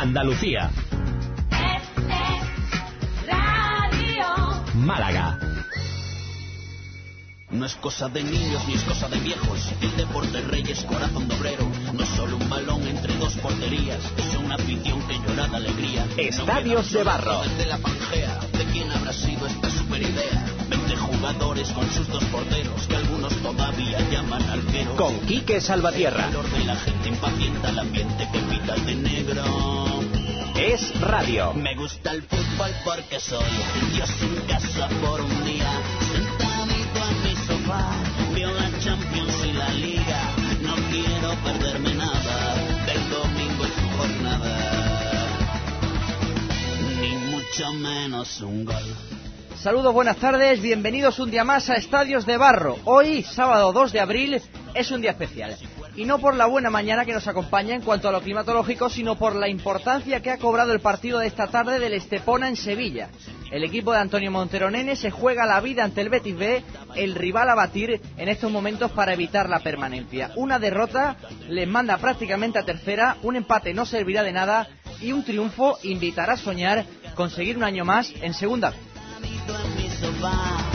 Andalucía. Málaga. No es cosa de niños ni es cosa de viejos. El deporte rey es corazón de obrero. No es solo un balón entre dos porterías. Es una afición que llora de alegría. Estadios de barro. De la pangea. ¿De quién habrá sido esta super idea? 20 jugadores con sus dos porteros. Que algunos todavía llaman arqueros. Con Quique Salvatierra. El calor de la gente impacienta el ambiente que pita el de negro. Es radio. Me gusta el fútbol porque soy Dios en casa por un día. Sentadito en mi sofá, veo la Champions y la Liga. No quiero perderme nada del domingo y su jornada. Ni mucho menos un gol. Saludos, buenas tardes, bienvenidos un día más a Estadios de Barro. Hoy, sábado 2 de abril, es un día especial. Y no por la buena mañana que nos acompaña en cuanto a lo climatológico, sino por la importancia que ha cobrado el partido de esta tarde del Estepona en Sevilla. El equipo de Antonio Montero Nene se juega la vida ante el Betis B, el rival a batir en estos momentos para evitar la permanencia. Una derrota les manda prácticamente a tercera, un empate no servirá de nada y un triunfo invitará a soñar conseguir un año más en segunda. En la.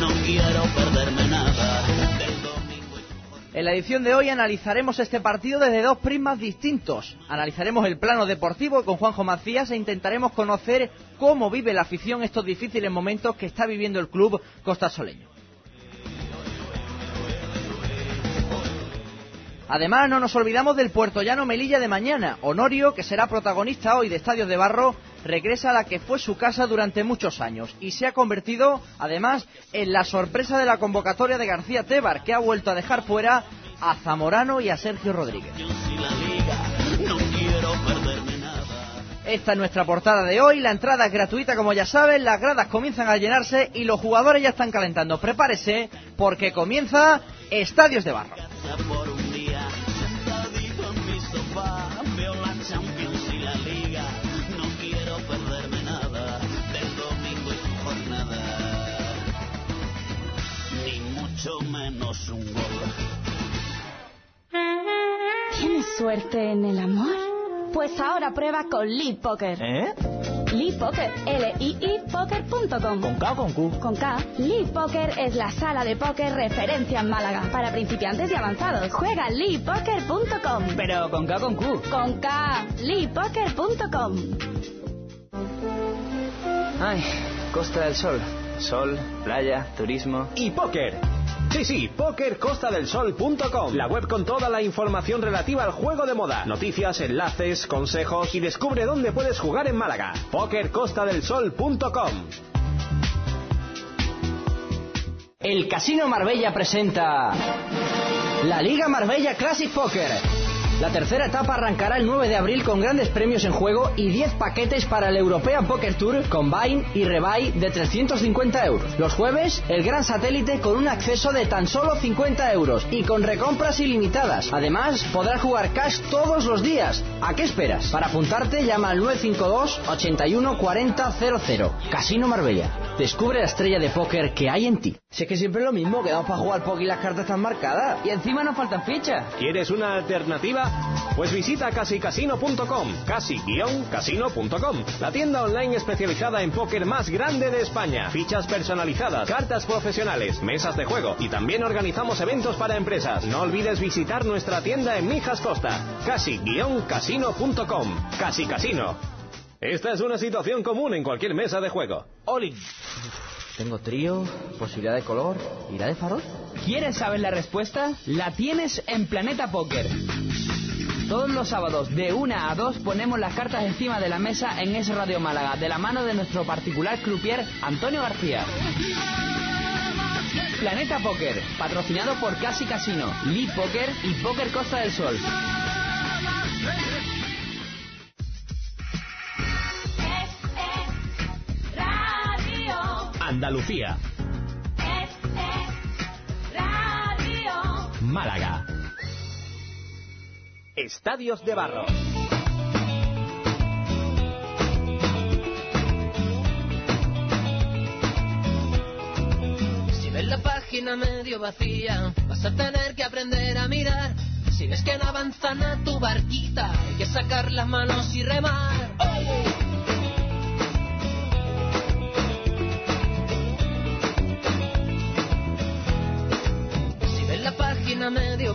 No quiero perderme nada. En la edición de hoy analizaremos este partido desde dos prismas distintos. Analizaremos el plano deportivo con Juanjo Macías e intentaremos conocer cómo vive la afición estos difíciles momentos que está viviendo el club costasoleño. Además, no nos olvidamos del puertollano Melilla de mañana. Honorio, que será protagonista hoy de Estadios de Barro, regresa a la que fue su casa durante muchos años y se ha convertido, además, en la sorpresa de la convocatoria de García Tebar, que ha vuelto a dejar fuera a Zamorano y a Sergio Rodríguez. Esta es nuestra portada de hoy. La entrada es gratuita, como ya saben. Las gradas comienzan a llenarse y los jugadores ya están calentando. Prepárese porque comienza Estadios de Barro. Mucho menos un gol. ¿Tienes suerte en el amor? Pues ahora prueba con Lead Poker. ¿Eh? Lead Poker, L-I-I Poker.com. ¿Con K o con Q? Con K, Lead Poker es la sala de póker referencia en Málaga para principiantes y avanzados. Juega leadpoker.com. Pero con K o con Q. Con K, leadpoker.com. Ay, Costa del Sol. Sol, playa, turismo. Y póker. Sí, sí, pókercostadelsol.com, la web con toda la información relativa al juego de moda, noticias, enlaces, consejos y descubre dónde puedes jugar en Málaga. pókercostadelsol.com. El Casino Marbella presenta la Liga Marbella Classic Poker. La tercera etapa arrancará el 9 de abril con grandes premios en juego y 10 paquetes para el European Poker Tour Combine y Rebuy de 350 euros. Los jueves, el gran satélite con un acceso de tan solo 50 euros y con recompras ilimitadas. Además, podrás jugar cash todos los días. ¿A qué esperas? Para apuntarte, llama al 952 81 40 00. Casino Marbella. Descubre la estrella de póker que hay en ti. Es que siempre es lo mismo, quedamos para jugar póker y las cartas están marcadas. Y encima nos faltan fichas. ¿Quieres una alternativa? Pues visita casicasino.com, casi-casino.com, la tienda online especializada en póker más grande de España. Fichas personalizadas, cartas profesionales, mesas de juego y también organizamos eventos para empresas. No olvides visitar nuestra tienda en Mijas Costa, casi-casino.com, Casi Casino. Esta es una situación común en cualquier mesa de juego. Oli. Tengo trío, posibilidad de color, irá de farol. ¿Quieres saber la respuesta? La tienes en Planeta Póker. Todos los sábados de 1 a 2 ponemos las cartas encima de la mesa en Es Radio Málaga, de la mano de nuestro particular croupier Antonio García. Planeta Póker, patrocinado por Casi Casino, Lee Poker y Poker Costa del Sol. Andalucía. Málaga. Estadios de Barro. Si ves la página medio vacía, vas a tener que aprender a mirar. Si ves que no avanzan a tu barquita, hay que sacar las manos y remar. Si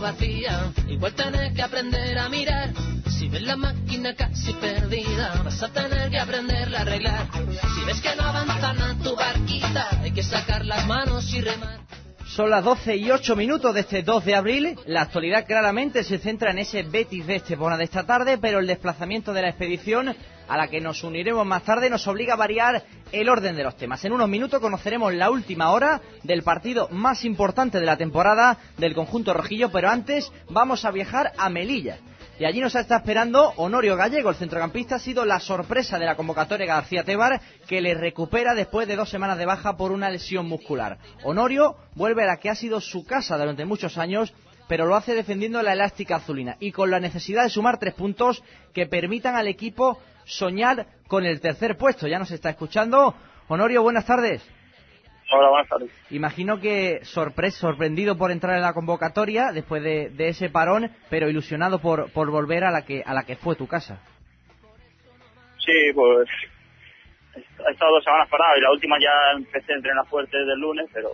vacía, igual tenés que aprender a mirar. Si ves la máquina casi perdida, vas a tener que aprenderla a arreglar. Si ves que no avanzan a tu barquita, hay que sacar las manos y remar. Son las 12 y 8 minutos de este 2 de abril. La actualidad claramente se centra en ese Betis de Estepona de esta tarde, pero el desplazamiento de la expedición a la que nos uniremos más tarde nos obliga a variar el orden de los temas. En unos minutos conoceremos la última hora del partido más importante de la temporada del conjunto rojillo, pero antes vamos a viajar a Melilla. Y allí nos está esperando Honorio Gallego, el centrocampista ha sido la sorpresa de la convocatoria García Tebar, que le recupera después de dos semanas de baja por una lesión muscular. Honorio vuelve a la que ha sido su casa durante muchos años, pero lo hace defendiendo la elástica azulina y con la necesidad de sumar tres puntos que permitan al equipo soñar con el tercer puesto. Ya nos está escuchando. Honorio, buenas tardes. Hola, buenas tardes. Imagino que sorpre- sorprendido por entrar en la convocatoria después de, de ese parón, pero ilusionado por, por volver a la que a la que fue tu casa. Sí, pues he estado dos semanas parado y la última ya empecé a entrenar fuerte desde el lunes, pero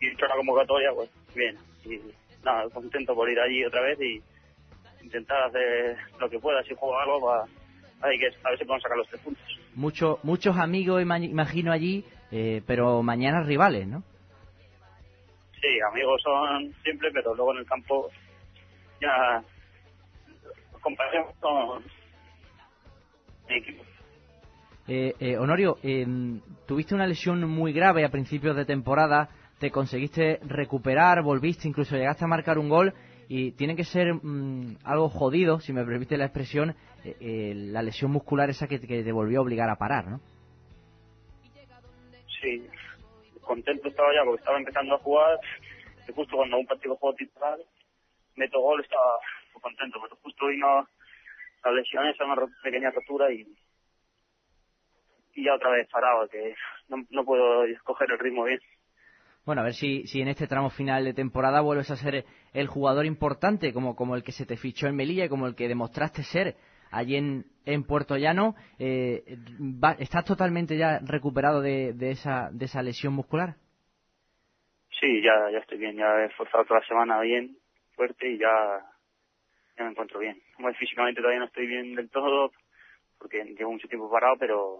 he hecho la convocatoria, pues bien. Y nada, contento por ir allí otra vez y intentar hacer lo que pueda. Si juego algo, para, ver, que- a ver si podemos sacar los tres puntos. Mucho, muchos amigos, ima- imagino allí, eh, pero mañana rivales, ¿no? Sí, amigos son siempre, pero luego en el campo ya comparemos con mi equipo. Eh, eh, Honorio, eh, tuviste una lesión muy grave a principios de temporada, te conseguiste recuperar, volviste, incluso llegaste a marcar un gol y tiene que ser mm, algo jodido, si me permite la expresión, eh, eh, la lesión muscular esa que, te volvió a obligar a parar, ¿no? Sí, contento estaba ya porque estaba empezando a jugar y justo cuando un partido juego titular meto gol estaba muy contento, pero justo vino la lesión esa, una pequeña rotura y y ya otra vez parado, que no, no puedo coger el ritmo bien. Bueno, a ver si, si en este tramo final de temporada vuelves a ser el jugador importante como, como el que se te fichó en Melilla y como el que demostraste ser allí en, en Puerto Llano. Eh, ¿Estás totalmente ya recuperado de, de, esa, de esa lesión muscular? Sí, ya, ya estoy bien, ya he esforzado toda la semana bien, fuerte y ya, ya me encuentro bien. Físicamente todavía no estoy bien del todo, porque llevo mucho tiempo parado, pero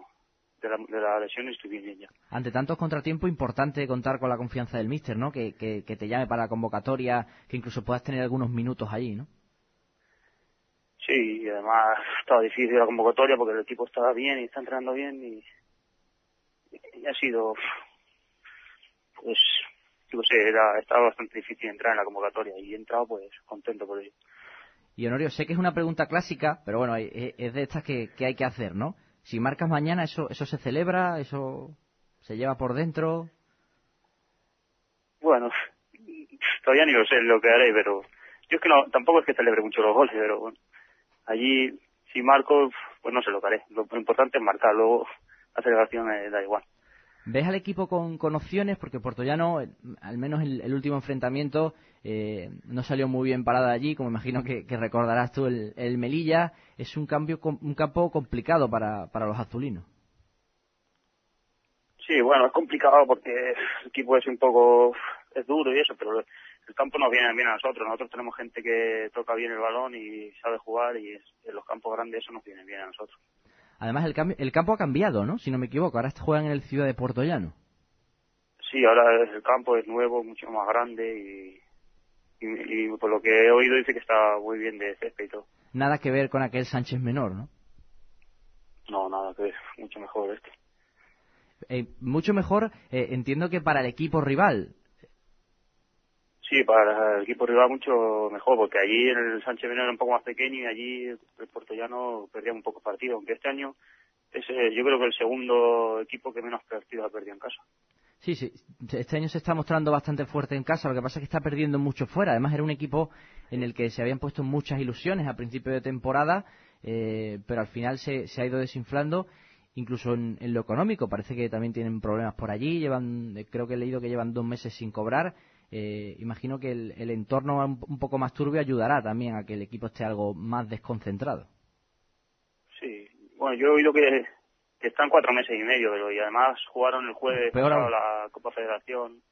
de la, de la lesión estoy bien, ya. Ante tantos contratiempos, importante contar con la confianza del míster, ¿no? Que, que, que te llame para la convocatoria, que incluso puedas tener algunos minutos allí, ¿no? Sí, y además estaba difícil la convocatoria porque el equipo estaba bien y está entrenando bien y, y ha sido, pues, no sé, era, estaba bastante difícil entrar en la convocatoria y he entrado pues contento por ello. Y Honorio, sé que es una pregunta clásica, pero bueno, es es de estas que, que hay que hacer, ¿no? Si marcas mañana, ¿eso, ¿eso se celebra? ¿Eso se lleva por dentro? Bueno, todavía ni lo sé lo que haré, pero yo es que no, tampoco es que celebre mucho los goles, pero bueno, allí si marco, pues no sé lo que haré. Lo importante es marcar, luego la celebración me da igual. ¿Ves al equipo con, opciones? Porque Portollano, eh, al menos el, el último enfrentamiento, eh, no salió muy bien parada allí, como imagino que, recordarás tú el, el Melilla. Es un cambio un campo complicado para, para los azulinos. Sí, bueno, es complicado porque el equipo es un poco, es duro y eso, pero el campo nos viene bien a nosotros. Nosotros tenemos gente que toca bien el balón y sabe jugar y es- en los campos grandes eso nos viene bien a nosotros. Además, el, cambio- el campo ha cambiado, ¿no? Si no me equivoco. Ahora juegan en el Ciudad de Portollano. Sí, ahora el campo es nuevo, mucho más grande y, y, y por lo que he oído dice que está muy bien de césped y todo. Nada que ver con aquel Sánchez Menor, ¿no? No, nada que ver, mucho mejor este. Eh, mucho mejor, eh, entiendo que para el equipo rival. Sí, para el equipo rival mucho mejor, porque allí el Sánchez Veneno era un poco más pequeño y allí el Puertollano perdía un poco partido, aunque este año es eh, yo creo que el segundo equipo que menos partidos ha perdido en casa. Sí, sí, este año se está mostrando bastante fuerte en casa, lo que pasa es que está perdiendo mucho fuera. Además era un equipo en el que se habían puesto muchas ilusiones a principio de temporada, eh, pero al final se, se ha ido desinflando incluso en, en, lo económico. Parece que también tienen problemas por allí. Llevan, eh, creo que he leído que llevan dos meses sin cobrar. Eh, imagino que el, el entorno un, poco más turbio ayudará también a que el equipo esté algo más desconcentrado. Sí, bueno, yo he oído que, que están cuatro meses y medio, pero y además jugaron el jueves Peor pasado aún. la Copa Federación,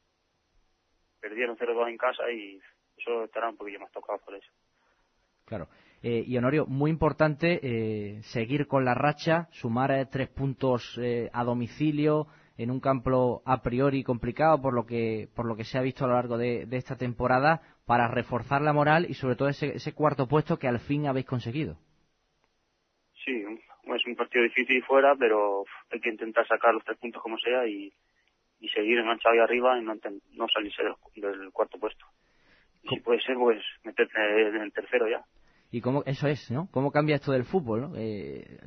perdieron 0-2 en casa y eso estará un poquillo más tocado por eso. Claro. Eh, y Honorio, muy importante eh, seguir con la racha, sumar eh, tres puntos eh, a domicilio en un campo a priori complicado por lo que por lo que se ha visto a lo largo de, de esta temporada para reforzar la moral y sobre todo ese, ese, cuarto puesto que al fin habéis conseguido. Sí, es un partido difícil fuera, pero hay que intentar sacar los tres puntos como sea y, y seguir enganchado ahí arriba y no, no salirse del, del cuarto puesto. Y si puede ser, pues meterte en el tercero ya y cómo eso es, ¿no? Cómo cambia esto del fútbol. Eh,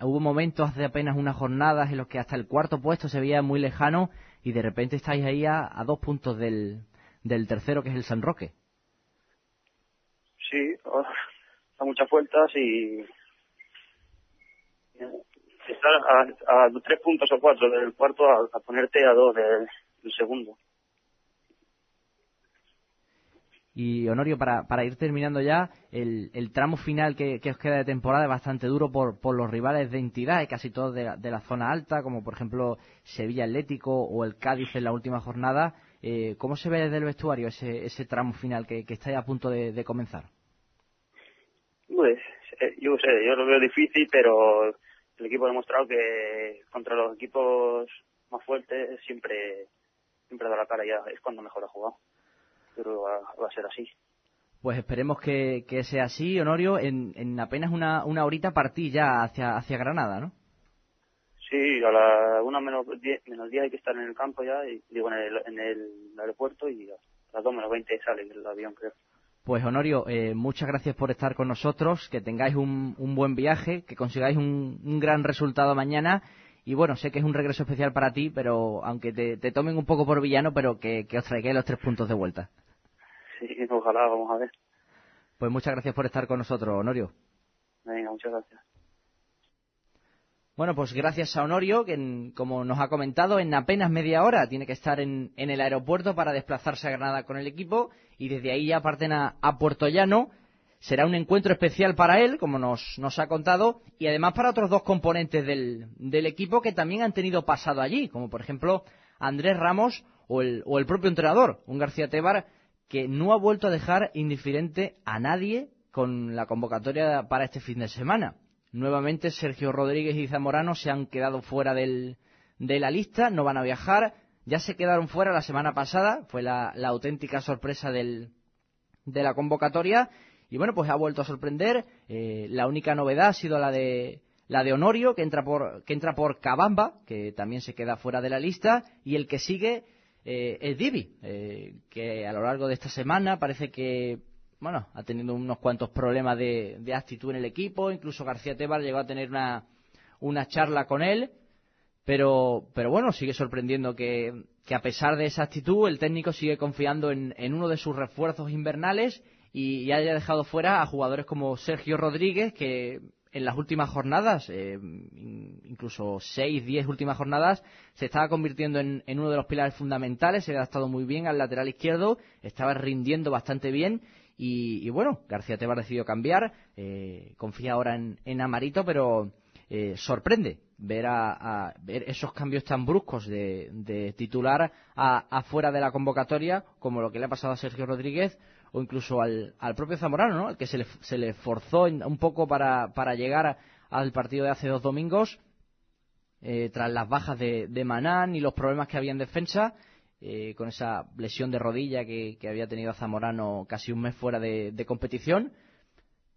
hubo momentos hace apenas unas jornadas en los que hasta el cuarto puesto se veía muy lejano y de repente estáis ahí a, a dos puntos del, tercero que es el San Roque. Sí, oh, da muchas vueltas y estar a, a, tres puntos o cuatro del cuarto a, a ponerte a dos del, del segundo. Y Honorio, para, para ir terminando ya, el, el tramo final que, que, os queda de temporada es bastante duro por, por los rivales de entidad, casi todos de la, de la zona alta, como por ejemplo Sevilla Atlético o el Cádiz en la última jornada. Eh, ¿Cómo se ve desde el vestuario ese, ese tramo final que, que está ya a punto de, de comenzar? Pues eh, yo sé, yo lo veo difícil, pero el equipo ha demostrado que contra los equipos más fuertes siempre, siempre da la cara ya, es cuando mejor ha jugado pero va, va, a ser así. Pues esperemos que, que sea así, Honorio. En, en apenas una, una horita partí ya hacia, hacia Granada, ¿no? Sí, a la una menos diez, menos diez hay que estar en el campo ya, y, digo, en el, en el aeropuerto y a las dos menos veinte sale el avión, creo. Pues Honorio, eh, muchas gracias por estar con nosotros, que tengáis un, un buen viaje, que consigáis un, un gran resultado mañana y bueno, sé que es un regreso especial para ti, pero aunque te, te tomen un poco por villano, pero que, que os traigáis los tres puntos de vuelta. Sí, ojalá, vamos a ver. Pues muchas gracias por estar con nosotros, Honorio. Venga, muchas gracias. Bueno, pues gracias a Honorio, que en, como nos ha comentado, en apenas media hora tiene que estar en, en, el aeropuerto para desplazarse a Granada con el equipo y desde ahí ya parten a, a Puerto Llano. Será un encuentro especial para él, como nos, nos ha contado, y además para otros dos componentes del, del, equipo que también han tenido pasado allí, como por ejemplo Andrés Ramos o el, o el propio entrenador, un García Tebar, que no ha vuelto a dejar indiferente a nadie con la convocatoria para este fin de semana. Nuevamente Sergio Rodríguez y Zamorano se han quedado fuera de la lista, no van a viajar, ya se quedaron fuera la semana pasada, fue la, la auténtica sorpresa del, de la convocatoria y bueno, pues ha vuelto a sorprender. Eh, la única novedad ha sido la de la de Honorio, que entra por que entra por Cabamba, que también se queda fuera de la lista, y el que sigue eh, es Divi, eh, que a lo largo de esta semana parece que bueno ha tenido unos cuantos problemas de, de actitud en el equipo, incluso García Tebar llegó a tener una una charla con él, pero pero bueno sigue sorprendiendo que, que a pesar de esa actitud el técnico sigue confiando en, en uno de sus refuerzos invernales y, y haya dejado fuera a jugadores como Sergio Rodríguez, que en las últimas jornadas, eh, incluso seis, diez últimas jornadas, se estaba convirtiendo en, en, uno de los pilares fundamentales, se ha estado muy bien al lateral izquierdo, estaba rindiendo bastante bien y, bueno, García Tebar decidido cambiar, eh, confía ahora en, en Amarito, pero eh, sorprende ver, a, a, ver esos cambios tan bruscos de, de titular afuera de la convocatoria, como lo que le ha pasado a Sergio Rodríguez, o incluso al, al propio Zamorano, ¿no? Al que se le, se le forzó un poco para, para llegar al partido de hace dos domingos, eh, tras las bajas de, de, Manán y los problemas que había en defensa, eh, con esa lesión de rodilla que, que, había tenido Zamorano casi un mes fuera de, competición.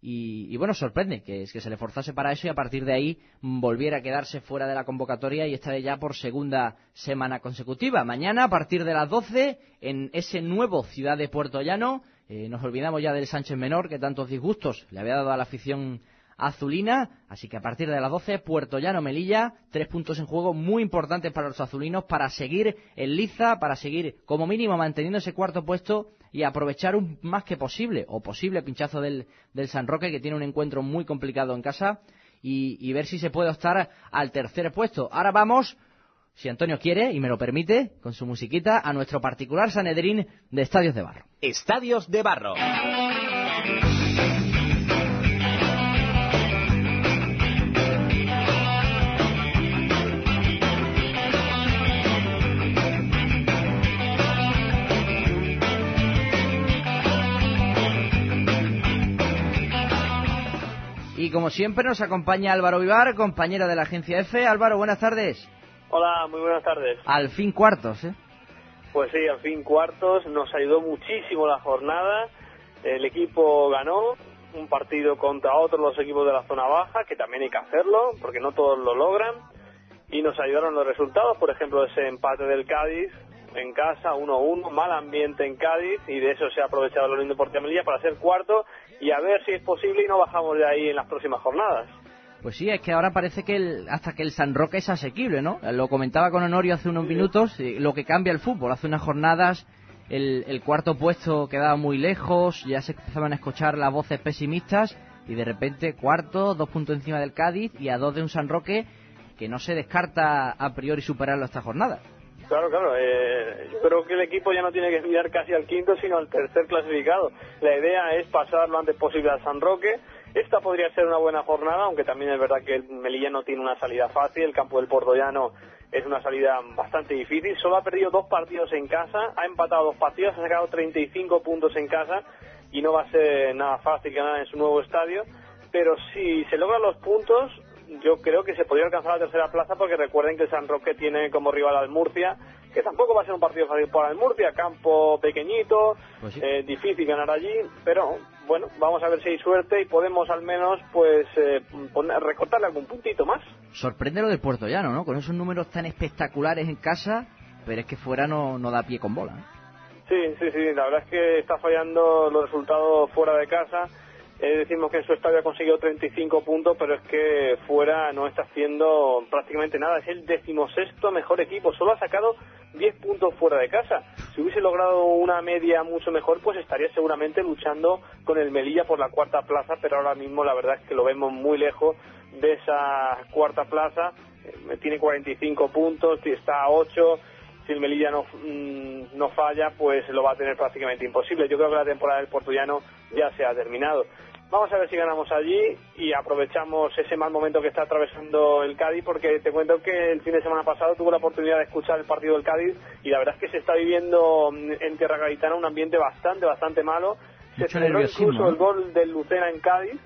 y, y, bueno, sorprende que, se le forzase para eso y a partir de ahí volviera a quedarse fuera de la convocatoria y esta vez ya por segunda semana consecutiva. Mañana, a partir de las 12, en ese nuevo Ciudad de Puerto Llano, eh, nos olvidamos ya del Sánchez Menor, que tantos disgustos le había dado a la afición azulina. Así que a partir de las 12, Puerto Llano Melilla, tres puntos en juego muy importantes para los azulinos para seguir en liza, para seguir como mínimo manteniendo ese cuarto puesto y aprovechar un más que posible, o posible pinchazo del, del San Roque, que tiene un encuentro muy complicado en casa, y, y ver si se puede optar al tercer puesto. Ahora vamos si Antonio quiere y me lo permite, con su musiquita, a nuestro particular Sanedrín de Estadios de Barro. Estadios de Barro. Y como siempre nos acompaña Álvaro Vivar, compañero de la agencia F. Álvaro, buenas tardes. Hola, muy buenas tardes. Al fin cuartos, ¿eh? Pues sí, al fin cuartos. Nos ayudó muchísimo la jornada. El equipo ganó un partido contra otros los equipos de la zona baja, que también hay que hacerlo, porque no todos lo logran. Y nos ayudaron los resultados, por ejemplo, ese empate del Cádiz en casa, 1-1, mal ambiente en Cádiz, y de eso se ha aprovechado el Unión Deportiva Melilla para ser cuarto y a ver si es posible y no bajamos de ahí en las próximas jornadas. Pues sí, es que ahora parece que el, hasta que el San Roque es asequible, ¿no? Lo comentaba con Honorio hace unos minutos, lo que cambia el fútbol. Hace unas jornadas el, el, cuarto puesto quedaba muy lejos, ya se empezaban a escuchar las voces pesimistas y de repente cuarto, dos puntos encima del Cádiz y a dos de un San Roque que no se descarta a priori superarlo esta jornada. Claro, claro. Eh, yo creo que el equipo ya no tiene que mirar casi al quinto, sino al tercer clasificado. La idea es pasar lo antes posible al San Roque. Esta podría ser una buena jornada, aunque también es verdad que el Melilla no tiene una salida fácil. El campo del Portollano es una salida bastante difícil. Solo ha perdido dos partidos en casa, ha empatado dos partidos, ha sacado 35 puntos en casa y no va a ser nada fácil ganar en su nuevo estadio. Pero si se logran los puntos, yo creo que se podría alcanzar la tercera plaza porque recuerden que el San Roque tiene como rival al Murcia, que tampoco va a ser un partido fácil para el Murcia, campo pequeñito, pues sí. eh, difícil ganar allí, pero bueno, vamos a ver si hay suerte y podemos al menos pues eh, poner, recortarle algún puntito más. Sorprende lo del Puerto Llano, ¿no? Con esos números tan espectaculares en casa, pero es que fuera no, no da pie con bola. Sí, sí, sí, la verdad es que está fallando los resultados fuera de casa. Eh, decimos que en su estadio ha conseguido 35 puntos, pero es que fuera no está haciendo prácticamente nada. Es el decimosexto mejor equipo. Solo ha sacado 10 puntos fuera de casa. Si hubiese logrado una media mucho mejor, pues estaría seguramente luchando con el Melilla por la cuarta plaza, pero ahora mismo la verdad es que lo vemos muy lejos de esa cuarta plaza. Eh, tiene 45 puntos, está a 8 si el Melilla no, mmm, no falla, pues lo va a tener prácticamente imposible. Yo creo que la temporada del Portullano ya se ha terminado. Vamos a ver si ganamos allí y aprovechamos ese mal momento que está atravesando el Cádiz, porque te cuento que el fin de semana pasado tuve la oportunidad de escuchar el partido del Cádiz y la verdad es que se está viviendo en Tierra Gaditana un ambiente bastante, bastante malo. Se celebró incluso el gol del Lucena en Cádiz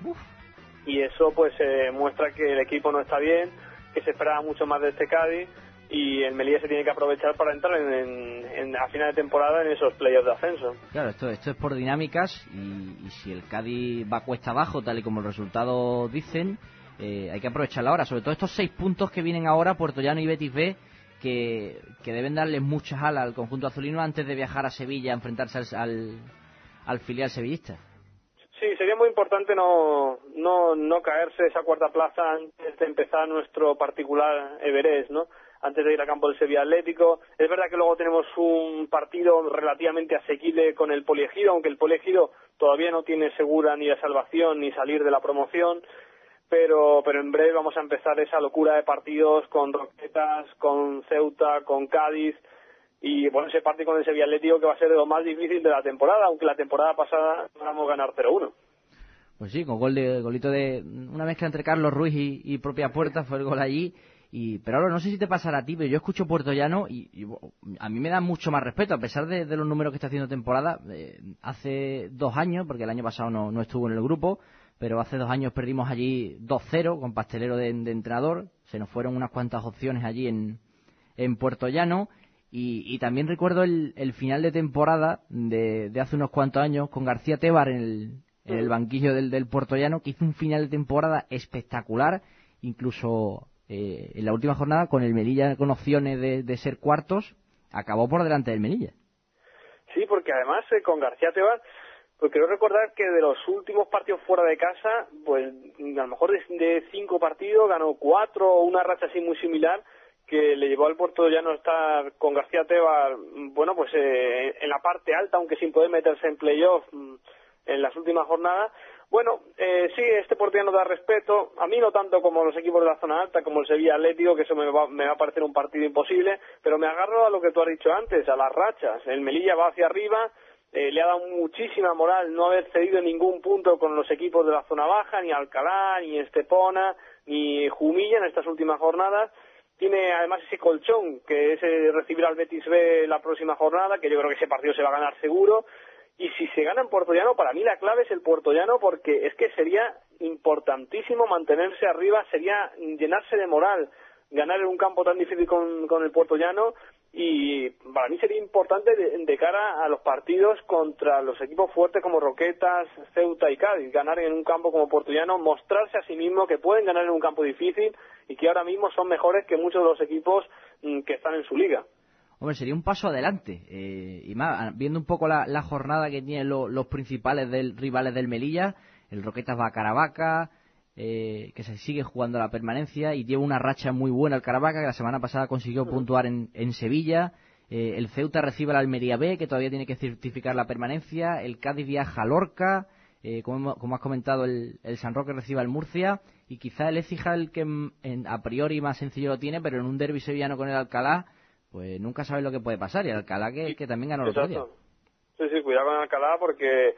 y eso pues eh, muestra que el equipo no está bien, que se esperaba mucho más de este Cádiz y el Melilla se tiene que aprovechar para entrar en, en, en, a final de temporada en esos playoffs de ascenso. Claro, esto, esto es por dinámicas y, y, si el Cádiz va cuesta abajo, tal y como los resultados dicen, eh, hay que aprovecharla ahora. Sobre todo estos seis puntos que vienen ahora, Puerto Llano y Betis B, que, que deben darle muchas alas al conjunto azulino antes de viajar a Sevilla a enfrentarse al, al, al filial sevillista. Sí, sería muy importante no, no, no caerse esa cuarta plaza antes de empezar nuestro particular Everest, ¿no? Antes de ir al campo del Sevilla Atlético. Es verdad que luego tenemos un partido relativamente asequible con el Poliegido, aunque el Poliegido todavía no tiene segura ni la salvación ni salir de la promoción, pero, pero en breve vamos a empezar esa locura de partidos con Roquetas, con Ceuta, con Cádiz, y bueno, ese partido con el Sevilla Atlético que va a ser lo más difícil de la temporada, aunque la temporada pasada logramos ganar 0-1. Pues sí, con gol de, golito de una mezcla entre Carlos Ruiz y propia puerta fue el gol allí. Y, pero ahora no sé si te pasará a ti, pero yo escucho Puerto Llano y, y a mí me da mucho más respeto, a pesar de, de los números que está haciendo temporada. Eh, hace dos años, porque el año pasado no, no, estuvo en el grupo, pero hace dos años perdimos allí 2-0 con Pastelero de, de, entrenador. Se nos fueron unas cuantas opciones allí en, en Puerto Llano. Y, y también recuerdo el, el, final de temporada de, de, hace unos cuantos años con García Tebar en el, en el banquillo del, del Puertollano, que hizo un final de temporada espectacular, incluso eh, en la última jornada con el Melilla con opciones de, ser cuartos, acabó por delante del Melilla. Sí, porque además eh, con García Tebas, pues quiero recordar que de los últimos partidos fuera de casa, pues a lo mejor de, cinco partidos ganó cuatro o una racha así muy similar que le llevó al Puerto Llano a estar con García Tebas, bueno, pues eh, en la parte alta, aunque sin poder meterse en playoff mm, en las últimas jornadas. Bueno, eh, sí, este no da respeto. A mí no tanto como los equipos de la zona alta, como el Sevilla Atlético, que eso me va, me va a parecer un partido imposible, pero me agarro a lo que tú has dicho antes, a las rachas. El Melilla va hacia arriba, eh, le ha dado muchísima moral no haber cedido ningún punto con los equipos de la zona baja, ni Alcalá, ni Estepona, ni Jumilla en estas últimas jornadas tiene además ese colchón que es recibir al Betis B la próxima jornada, que yo creo que ese partido se va a ganar seguro. Y si se gana en Puerto Llano, para mí la clave es el Puerto Llano porque es que sería importantísimo mantenerse arriba, sería llenarse de moral ganar en un campo tan difícil con, el Puerto Llano y para mí sería importante de, cara a los partidos contra los equipos fuertes como Roquetas, Ceuta y Cádiz, ganar en un campo como Portullano, mostrarse a sí mismo que pueden ganar en un campo difícil y que ahora mismo son mejores que muchos de los equipos mm, que están en su liga. Hombre, sería un paso adelante. Eh, y más, viendo un poco la, jornada que tienen los principales del, rivales del Melilla, el Roquetas va a Caravaca, eh, que se sigue jugando la permanencia y lleva una racha muy buena el Caravaca, que la semana pasada consiguió puntuar en, Sevilla. Eh, el Ceuta recibe la Almería B, que todavía tiene que certificar la permanencia. El Cádiz viaja a Lorca. Eh, como, como, has comentado, el, San Roque recibe al Murcia. Y quizá el Écija el que a priori más sencillo lo tiene, pero en un derbi sevillano con el Alcalá, pues nunca sabes lo que puede pasar. Y el Alcalá que, que también ganó otro día. Sí, sí, cuidado con Alcalá porque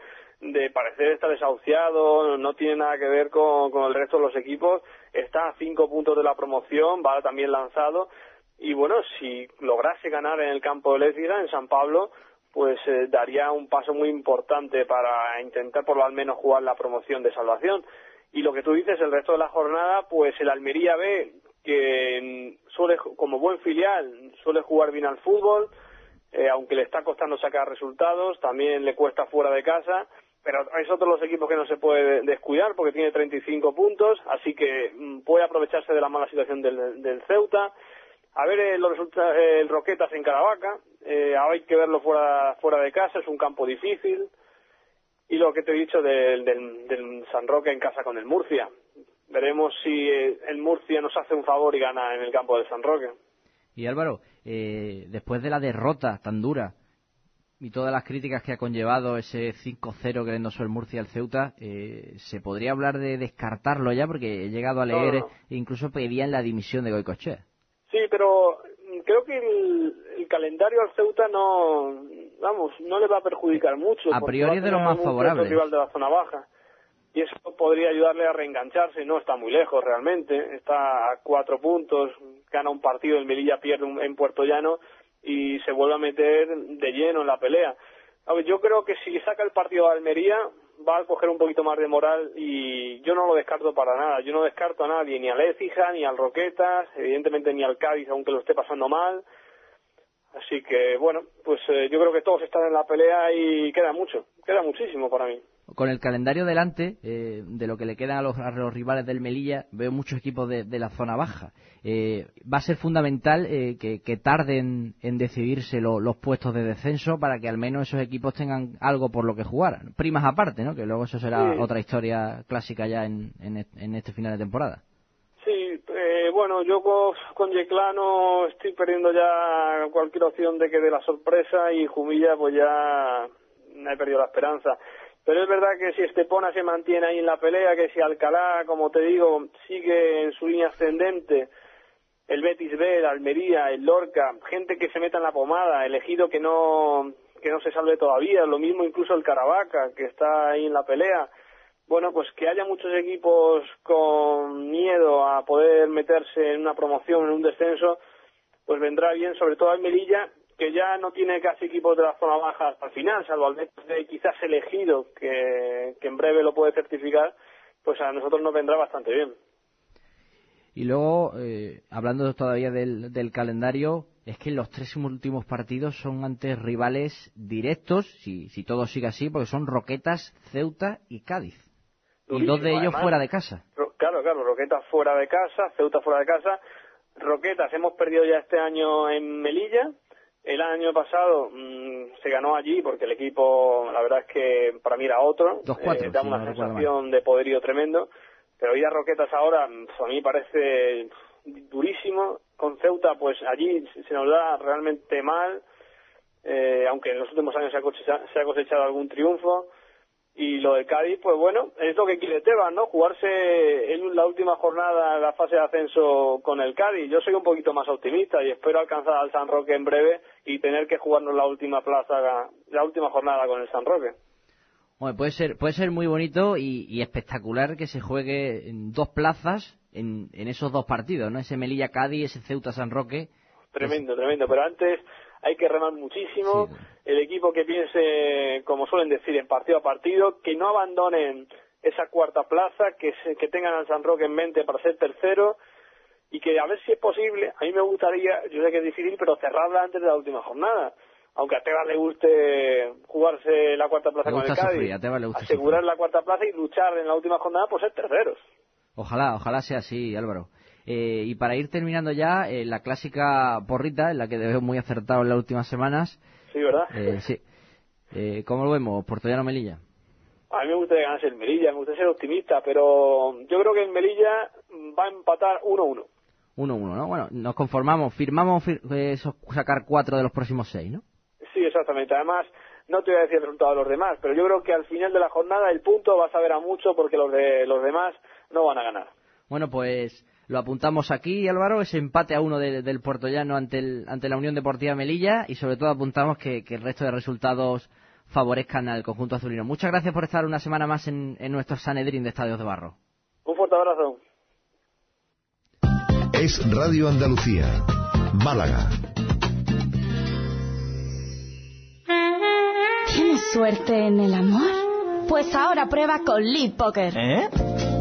de parecer está desahuciado, no tiene nada que ver con, el resto de los equipos, está a cinco puntos de la promoción, va también lanzado, y bueno, si lograse ganar en el campo de Lézira, en San Pablo, pues eh, daría un paso muy importante para intentar por lo menos jugar la promoción de salvación. Y lo que tú dices, el resto de la jornada, pues el Almería B, que suele, como buen filial, suele jugar bien al fútbol, eh, aunque le está costando sacar resultados, también le cuesta fuera de casa, pero es otro de los equipos que no se puede descuidar porque tiene 35 puntos, así que mm, puede aprovecharse de la mala situación del, Ceuta. A ver eh, los eh, el Roquetas en Caravaca, eh, hay que verlo fuera, fuera de casa, es un campo difícil. Y lo que te he dicho del, del, San Roque en casa con el Murcia. Veremos si el Murcia nos hace un favor y gana en el campo del San Roque. Y Álvaro, después de la derrota tan dura y todas las críticas que ha conllevado ese 5-0 que le endosó el Murcia al Ceuta, eh, ¿se podría hablar de descartarlo ya? Porque he llegado a leer, e incluso pedían la dimisión de Goicochea. Sí, pero creo que el, calendario al Ceuta no, vamos, no le va a perjudicar mucho. A priori es de lo más favorable. rival de la zona baja. Y eso podría ayudarle a reengancharse. No está muy lejos realmente. Está a cuatro puntos. Gana un partido. El Melilla pierde en Puerto Llano y se vuelve a meter de lleno en la pelea. A ver, yo creo que si saca el partido de Almería va a coger un poquito más de moral y yo no lo descarto para nada. Yo no descarto a nadie, ni al Écija, ni al Roquetas, evidentemente ni al Cádiz, aunque lo esté pasando mal. Así que, bueno, pues eh, yo creo que todos están en la pelea y queda mucho, queda muchísimo para mí con el calendario delante eh, de lo que le quedan a los, rivales del Melilla, veo muchos equipos de, la zona baja. Eh, va a ser fundamental eh, que, tarden en decidirse los puestos de descenso para que al menos esos equipos tengan algo por lo que jugar. Primas aparte, ¿no? Que luego eso será otra historia clásica ya en, este final de temporada. Sí, bueno, yo con, Yeclano estoy perdiendo ya cualquier opción de que dé la sorpresa y Jumilla pues ya he perdido la esperanza. Pero es verdad que si Estepona se mantiene ahí en la pelea, que si Alcalá, como te digo, sigue en su línea ascendente, el Betis B, el Almería, el Lorca, gente que se meta en la pomada, elegido que no que no se salve todavía, lo mismo incluso el Caravaca, que está ahí en la pelea. Bueno, pues que haya muchos equipos con miedo a poder meterse en una promoción, en un descenso, pues vendrá bien, sobre todo Almería, que ya no tiene casi equipos de la zona baja hasta el final, salvo al de quizás elegido, que, en breve lo puede certificar, pues a nosotros nos vendrá bastante bien. Y luego, eh, hablando todavía del, calendario, es que los tres últimos partidos son ante rivales directos, si, si todo sigue así, porque son Roquetas, Ceuta y Cádiz. y dos de ellos además. fuera de casa. Ro- Claro, claro, Roquetas fuera de casa, Ceuta fuera de casa. Roquetas hemos perdido ya este año en Melilla. El año pasado mm, se ganó allí porque el equipo, la verdad es que para mí era otro. 2-4, Eh, da si una no sensación de poderío tremendo. Pero ir a Roquetas ahora, mm, a mí parece durísimo. Con Ceuta, pues allí se nos da realmente mal. eh, aunque en los últimos años se ha, cosecha- se ha cosechado algún triunfo. Y lo de Cádiz, pues bueno, es lo que quiere Tebas, ¿no? Jugarse en la última jornada la fase de ascenso con el Cádiz. Yo soy un poquito más optimista y espero alcanzar al San Roque en breve y tener que jugarnos la última plaza, la última jornada con el San Roque. Bueno, puede ser, puede ser muy bonito y, y espectacular que se juegue en dos plazas en, en esos dos partidos, ¿no? Ese Melilla-Cádiz, ese Ceuta-San Roque. Tremendo, tremendo. Pero antes hay que remar muchísimo. El equipo que piense, como suelen decir, en partido a partido, que no abandonen esa cuarta plaza, que, se- que tengan al San Roque en mente para ser tercero y que a ver si es posible, a mí me gustaría, yo sé que es difícil, pero cerrarla antes de la última jornada. Aunque a Tebas le guste jugarse la cuarta plaza Le con el gusta Cádiz, sufrir, a Tebas le gusta asegurar la cuarta plaza y luchar en la última jornada por ser terceros. Ojalá, ojalá sea así, Álvaro. Eh, y para ir terminando ya, eh, la clásica porrita, en la que veo muy acertado en las últimas semanas. Sí, ¿verdad? Eh, sí. Eh, ¿Cómo lo vemos? Portollano Melilla. A mí me gustaría ganarse el Melilla, me gustaría ser optimista, pero yo creo que el Melilla va a empatar 1-1. 1-1, ¿no? Bueno, nos conformamos, firmamos fir- eh, esos- sacar cuatro de los próximos seis, ¿no? Sí, exactamente. Además, no te voy a decir el resultado de los demás, pero yo creo que al final de la jornada el punto va a saber a mucho porque los de los demás no van a ganar. Bueno, pues lo apuntamos aquí, Álvaro, ese empate a uno de- del Puertollano ante, el, ante la Unión Deportiva Melilla y sobre todo apuntamos que, que el resto de resultados favorezcan al conjunto azulino. Muchas gracias por estar una semana más en, en nuestro Sanedrín de Estadios de Barro. Un fuerte abrazo. Es Radio Andalucía. Málaga. ¿Tienes suerte en el amor? Pues ahora prueba con Lead Poker. ¿Eh?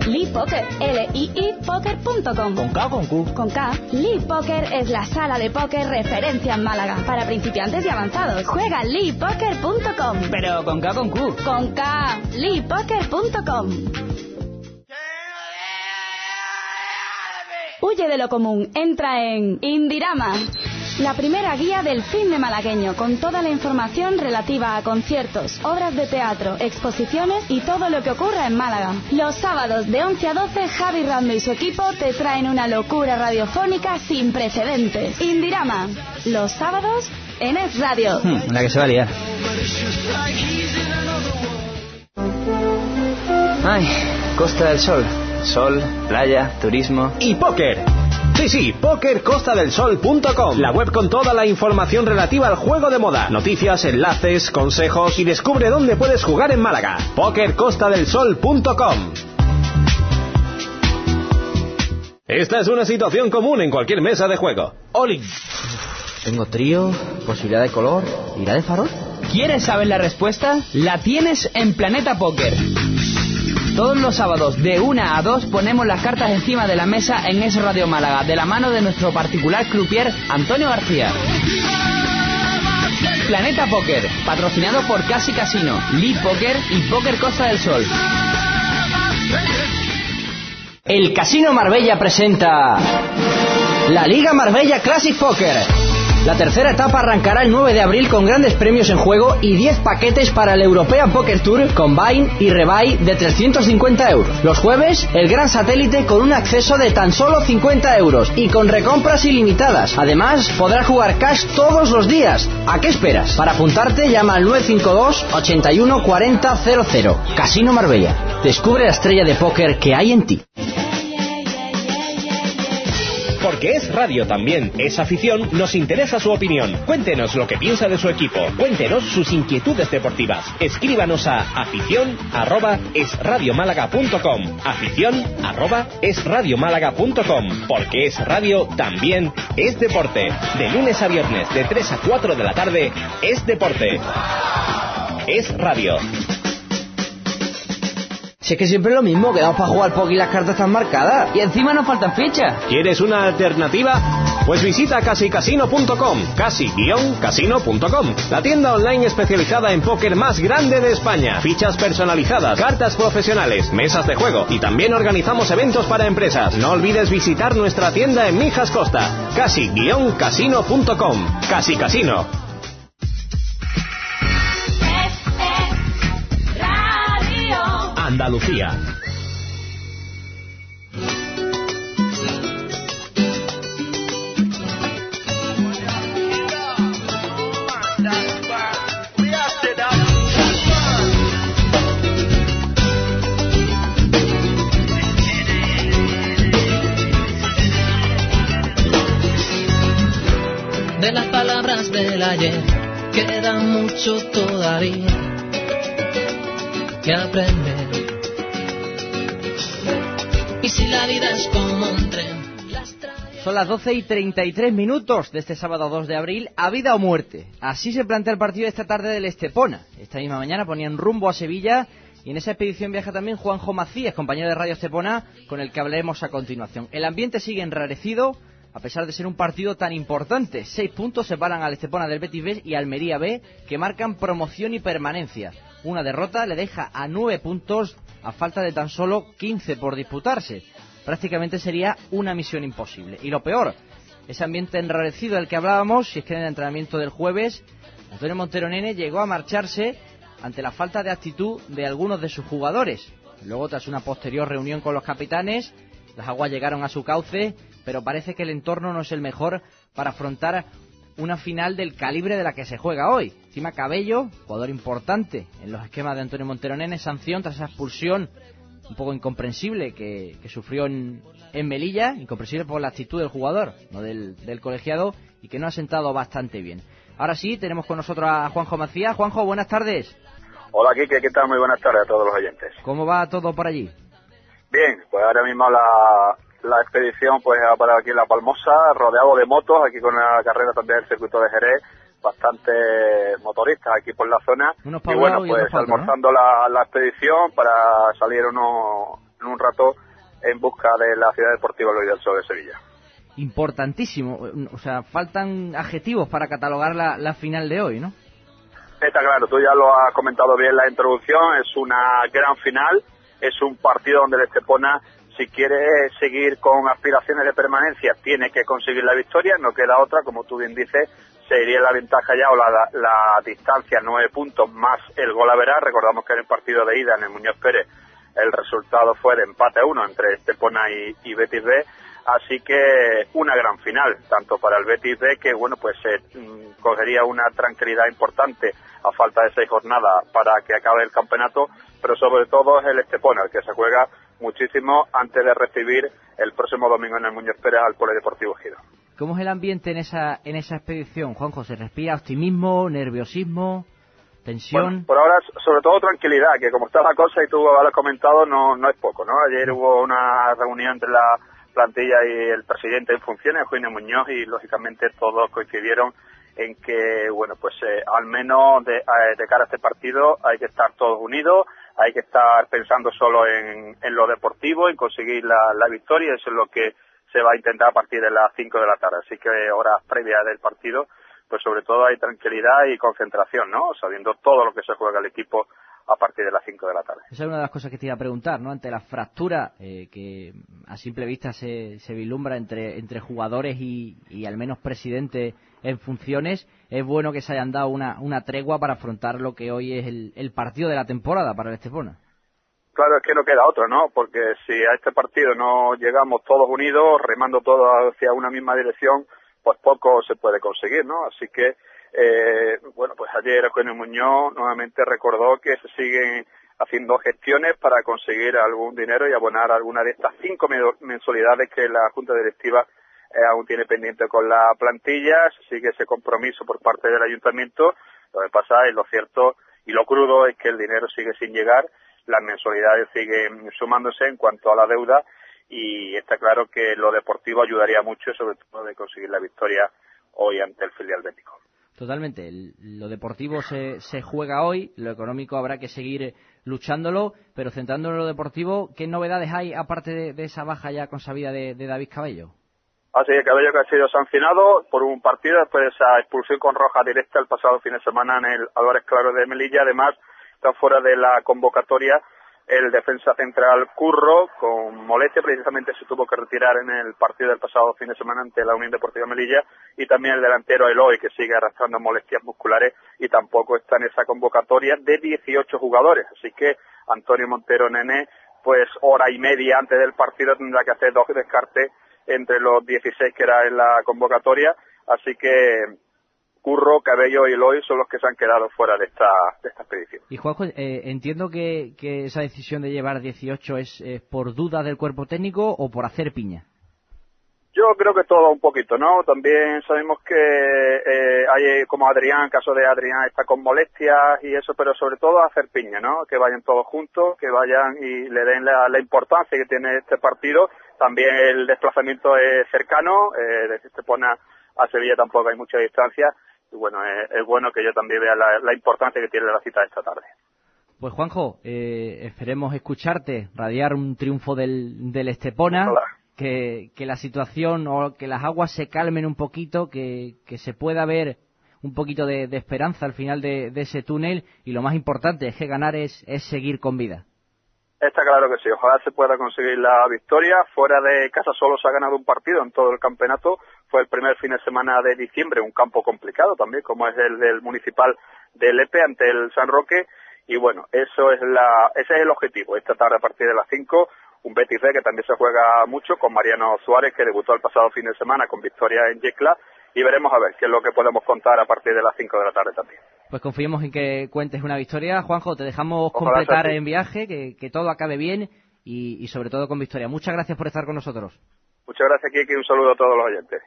Lead Poker, L-I-I Poker.com. ¿Con K o con Q? Con K, Lead Poker es la sala de póker referencia en Málaga para principiantes y avanzados. Juega en leadpoker.com. Pero con K con Q. Con K, leadpoker.com. Huye de lo común, entra en Indirama, la primera guía del cine malagueño con toda la información relativa a conciertos, obras de teatro, exposiciones y todo lo que ocurra en Málaga. Los sábados de 11 a 12, Javi Rando y su equipo te traen una locura radiofónica sin precedentes. Indirama, los sábados en Es Radio. Hmm, la que se va a liar. Ay, Costa del Sol. Sol, playa, turismo. y póker. Sí, sí, PokerCostaDelSol.com, la web con toda la información relativa al juego de moda, noticias, enlaces, consejos y descubre dónde puedes jugar en Málaga. PokerCostaDelSol.com. Esta es una situación común en cualquier mesa de juego. Olin. Tengo trío, posibilidad de color, irá de farol. ¿Quieres saber la respuesta? La tienes en Planeta Póker. Todos los sábados de 1 a 2 ponemos las cartas encima de la mesa en Es Radio Málaga, de la mano de nuestro particular croupier Antonio García. Planeta Póker, patrocinado por Casi Casino, Lee Póker y Póker Costa del Sol. El Casino Marbella presenta la Liga Marbella Classic Poker. La tercera etapa arrancará el 9 de abril con grandes premios en juego y 10 paquetes para el European Poker Tour Combine y Rebuy de 350 euros. Los jueves, el gran satélite con un acceso de tan solo 50 euros y con recompras ilimitadas. Además, podrás jugar cash todos los días. ¿A qué esperas? Para apuntarte, llama al 952 81 40 00. Casino Marbella. Descubre la estrella de póker que hay en ti. Porque es radio también, es afición, nos interesa su opinión. Cuéntenos lo que piensa de su equipo, cuéntenos sus inquietudes deportivas. Escríbanos a afición arroba esradiomálaga.com afición esradiomálaga.com Porque es radio también es deporte. De lunes a viernes de 3 a 4 de la tarde es deporte. Es radio. Si es que siempre es lo mismo, quedamos para jugar poker y las cartas están marcadas. Y encima nos faltan fichas. ¿Quieres una alternativa? Pues visita casicasino.com, casi-casino.com, la tienda online especializada en póker más grande de España. Fichas personalizadas, cartas profesionales, mesas de juego y también organizamos eventos para empresas. No olvides visitar nuestra tienda en Mijas Costa, casi-casino.com. Casi Casino. Andalucía. De las palabras del ayer queda mucho todavía que aprender. Son las 12 y 33 minutos de este sábado 2 de abril, a vida o muerte. Así se plantea el partido esta tarde del Estepona. Esta misma mañana ponían rumbo a Sevilla y en esa expedición viaja también Juanjo Macías, compañero de Radio Estepona, con el que hablaremos a continuación. El ambiente sigue enrarecido, a pesar de ser un partido tan importante. Seis puntos separan al Estepona del Betis B y Almería B, que marcan promoción y permanencia. Una derrota le deja a nueve puntos a falta de tan solo 15 por disputarse. Prácticamente sería una misión imposible. Y lo peor, ese ambiente enrarecido del que hablábamos, si es que en el entrenamiento del jueves, Antonio Montero Nene llegó a marcharse ante la falta de actitud de algunos de sus jugadores. Luego, tras una posterior reunión con los capitanes, las aguas llegaron a su cauce, pero parece que el entorno no es el mejor para afrontar una final del calibre de la que se juega hoy. Encima Cabello, jugador importante en los esquemas de Antonio Montero Nene, sanción tras esa expulsión un poco incomprensible que, que sufrió en, en, Melilla, incomprensible por la actitud del jugador, no del, del, colegiado, y que no ha sentado bastante bien. Ahora sí, tenemos con nosotros a Juanjo Macías. Juanjo, buenas tardes. Hola, Kike, ¿qué tal? Muy buenas tardes a todos los oyentes. ¿Cómo va todo por allí? Bien, pues ahora mismo la, la expedición pues ha parado aquí en La Palmosa, rodeado de motos, aquí con la carrera también del circuito de Jerez, bastante motoristas aquí por la zona. Y bueno, pues almorzando la, la expedición para salir uno, en un rato en busca de la ciudad deportiva Luis del Sol de Sevilla. Importantísimo, o sea, faltan adjetivos para catalogar la, la final de hoy, ¿no? Está claro, tú ya lo has comentado bien en la introducción, es una gran final, es un partido donde el Estepona si quiere seguir con aspiraciones de permanencia, tiene que conseguir la victoria, no queda otra, como tú bien dices, se iría la ventaja ya o la, la distancia, nueve puntos más el gol a verás. Recordamos que en el partido de ida en el Muñoz Pérez el resultado fue de empate a uno entre Estepona y, Betis B. Así que una gran final, tanto para el Betis B, que bueno, pues se eh, cogería una tranquilidad importante a falta de seis jornadas para que acabe el campeonato, pero sobre todo es el Estepona, el que se juega muchísimo antes de recibir el próximo domingo en el Muñoz Pérez al Polideportivo Giro. ¿Cómo es el ambiente en esa en esa expedición, Juanjo? ¿Se respira optimismo, nerviosismo, tensión? Bueno, por ahora, sobre todo tranquilidad, que como está la cosa y tú lo has comentado, no, no es poco, ¿no? Ayer hubo una reunión entre la plantilla y el presidente en funciones, Juine Muñoz, y lógicamente todos coincidieron en que, bueno, pues eh, al menos de, eh, de cara a este partido hay que estar todos unidos, hay que estar pensando solo en, en lo deportivo, en conseguir la, la, victoria, eso es lo que se va a intentar a partir de las 5 de la tarde. Así que horas previas del partido, pues sobre todo hay tranquilidad y concentración, ¿no? Sabiendo todo lo que se juega el equipo a partir de las 5 de la tarde. Esa es una de las cosas que te iba a preguntar, ¿no? Ante la fractura eh, que a simple vista se, se vislumbra entre, entre jugadores y, y al menos presidente en funciones, es bueno que se hayan dado una, una tregua para afrontar lo que hoy es el, el partido de la temporada para el Estepona. Claro, es que no queda otro, ¿no? Porque si a este partido no llegamos todos unidos, remando todos hacia una misma dirección, pues poco se puede conseguir, ¿no? Así que, eh, bueno, pues ayer Eugenio Muñoz nuevamente recordó que se siguen haciendo gestiones para conseguir algún dinero y abonar alguna de estas cinco mensualidades que la Junta Directiva eh, aún tiene pendiente con la plantilla, sigue ese compromiso por parte del ayuntamiento. Lo que pasa es lo cierto y lo crudo es que el dinero sigue sin llegar, las mensualidades siguen sumándose en cuanto a la deuda y está claro que lo deportivo ayudaría mucho, sobre todo de conseguir la victoria hoy ante el filial bético. Totalmente. Lo deportivo se, se juega hoy, lo económico habrá que seguir luchándolo, pero centrándolo en lo deportivo, ¿qué novedades hay aparte de, esa baja ya consabida de, David Cabello? Así que Cabello que ha sido sancionado por un partido después de esa expulsión con roja directa el pasado fin de semana en el Álvarez Claro de Melilla. Además, está fuera de la convocatoria el defensa central Curro con molestia, precisamente se tuvo que retirar en el partido del pasado fin de semana ante la Unión Deportiva Melilla y también el delantero Eloy que sigue arrastrando molestias musculares y tampoco está en esa convocatoria de 18 jugadores. Así que Antonio Montero Nene, pues hora y media antes del partido tendrá que hacer dos descartes entre los 16 que era en la convocatoria, así que Curro, Cabello y Eloy son los que se han quedado fuera de esta, de esta expedición. Y Juanjo, eh, entiendo que, que, esa decisión de llevar 18 es por duda del cuerpo técnico o por hacer piña. Yo creo que todo un poquito, ¿no? También sabemos que eh, hay como Adrián, caso de Adrián está con molestias y eso, pero sobre todo hacer piña, ¿no? Que vayan todos juntos, que vayan y le den la, la importancia que tiene este partido también el desplazamiento es cercano, eh, desde Estepona a Sevilla tampoco hay mucha distancia. Y bueno, es, bueno que yo también vea la, importancia que tiene la cita de esta tarde. Pues Juanjo, eh, esperemos escucharte, radiar un triunfo del, del Estepona, que, que, la situación o que las aguas se calmen un poquito, que, que se pueda ver un poquito de, de esperanza al final de, de, ese túnel y lo más importante es que ganar es, es seguir con vida. Está claro que sí, ojalá se pueda conseguir la victoria. Fuera de casa solo se ha ganado un partido en todo el campeonato. Fue el primer fin de semana de diciembre, un campo complicado también, como es el del municipal de Lepe ante el San Roque. Y bueno, eso es la, ese es el objetivo. Esta tarde a partir de las 5, un Betis B que también se juega mucho con Mariano Suárez, que debutó el pasado fin de semana con victoria en Yecla. Y veremos a ver qué es lo que podemos contar a partir de las 5 de la tarde también. Pues confiemos en que cuentes una victoria. Juanjo, te dejamos completar en viaje, que, todo acabe bien y, sobre todo con victoria. Muchas gracias por estar con nosotros. Muchas gracias, Kiki, y un saludo a todos los oyentes.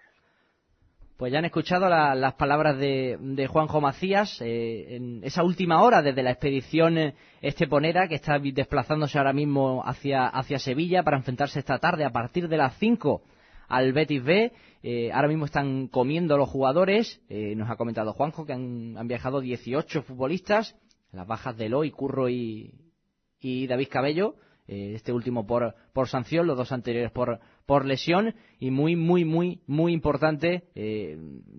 Pues ya han escuchado las palabras de, Juanjo Macías eh, en esa última hora desde la expedición eh, esteponera que está desplazándose ahora mismo hacia, Sevilla para enfrentarse esta tarde a partir de las 5 al Betis B. Eh, ahora mismo están comiendo los jugadores. Eh, nos ha comentado Juanjo que han, viajado 18 futbolistas. Las bajas de Eloy, Curro y, David Cabello. Eh, este último por, por sanción, los dos anteriores por, por lesión. Y muy, muy, muy, muy importante,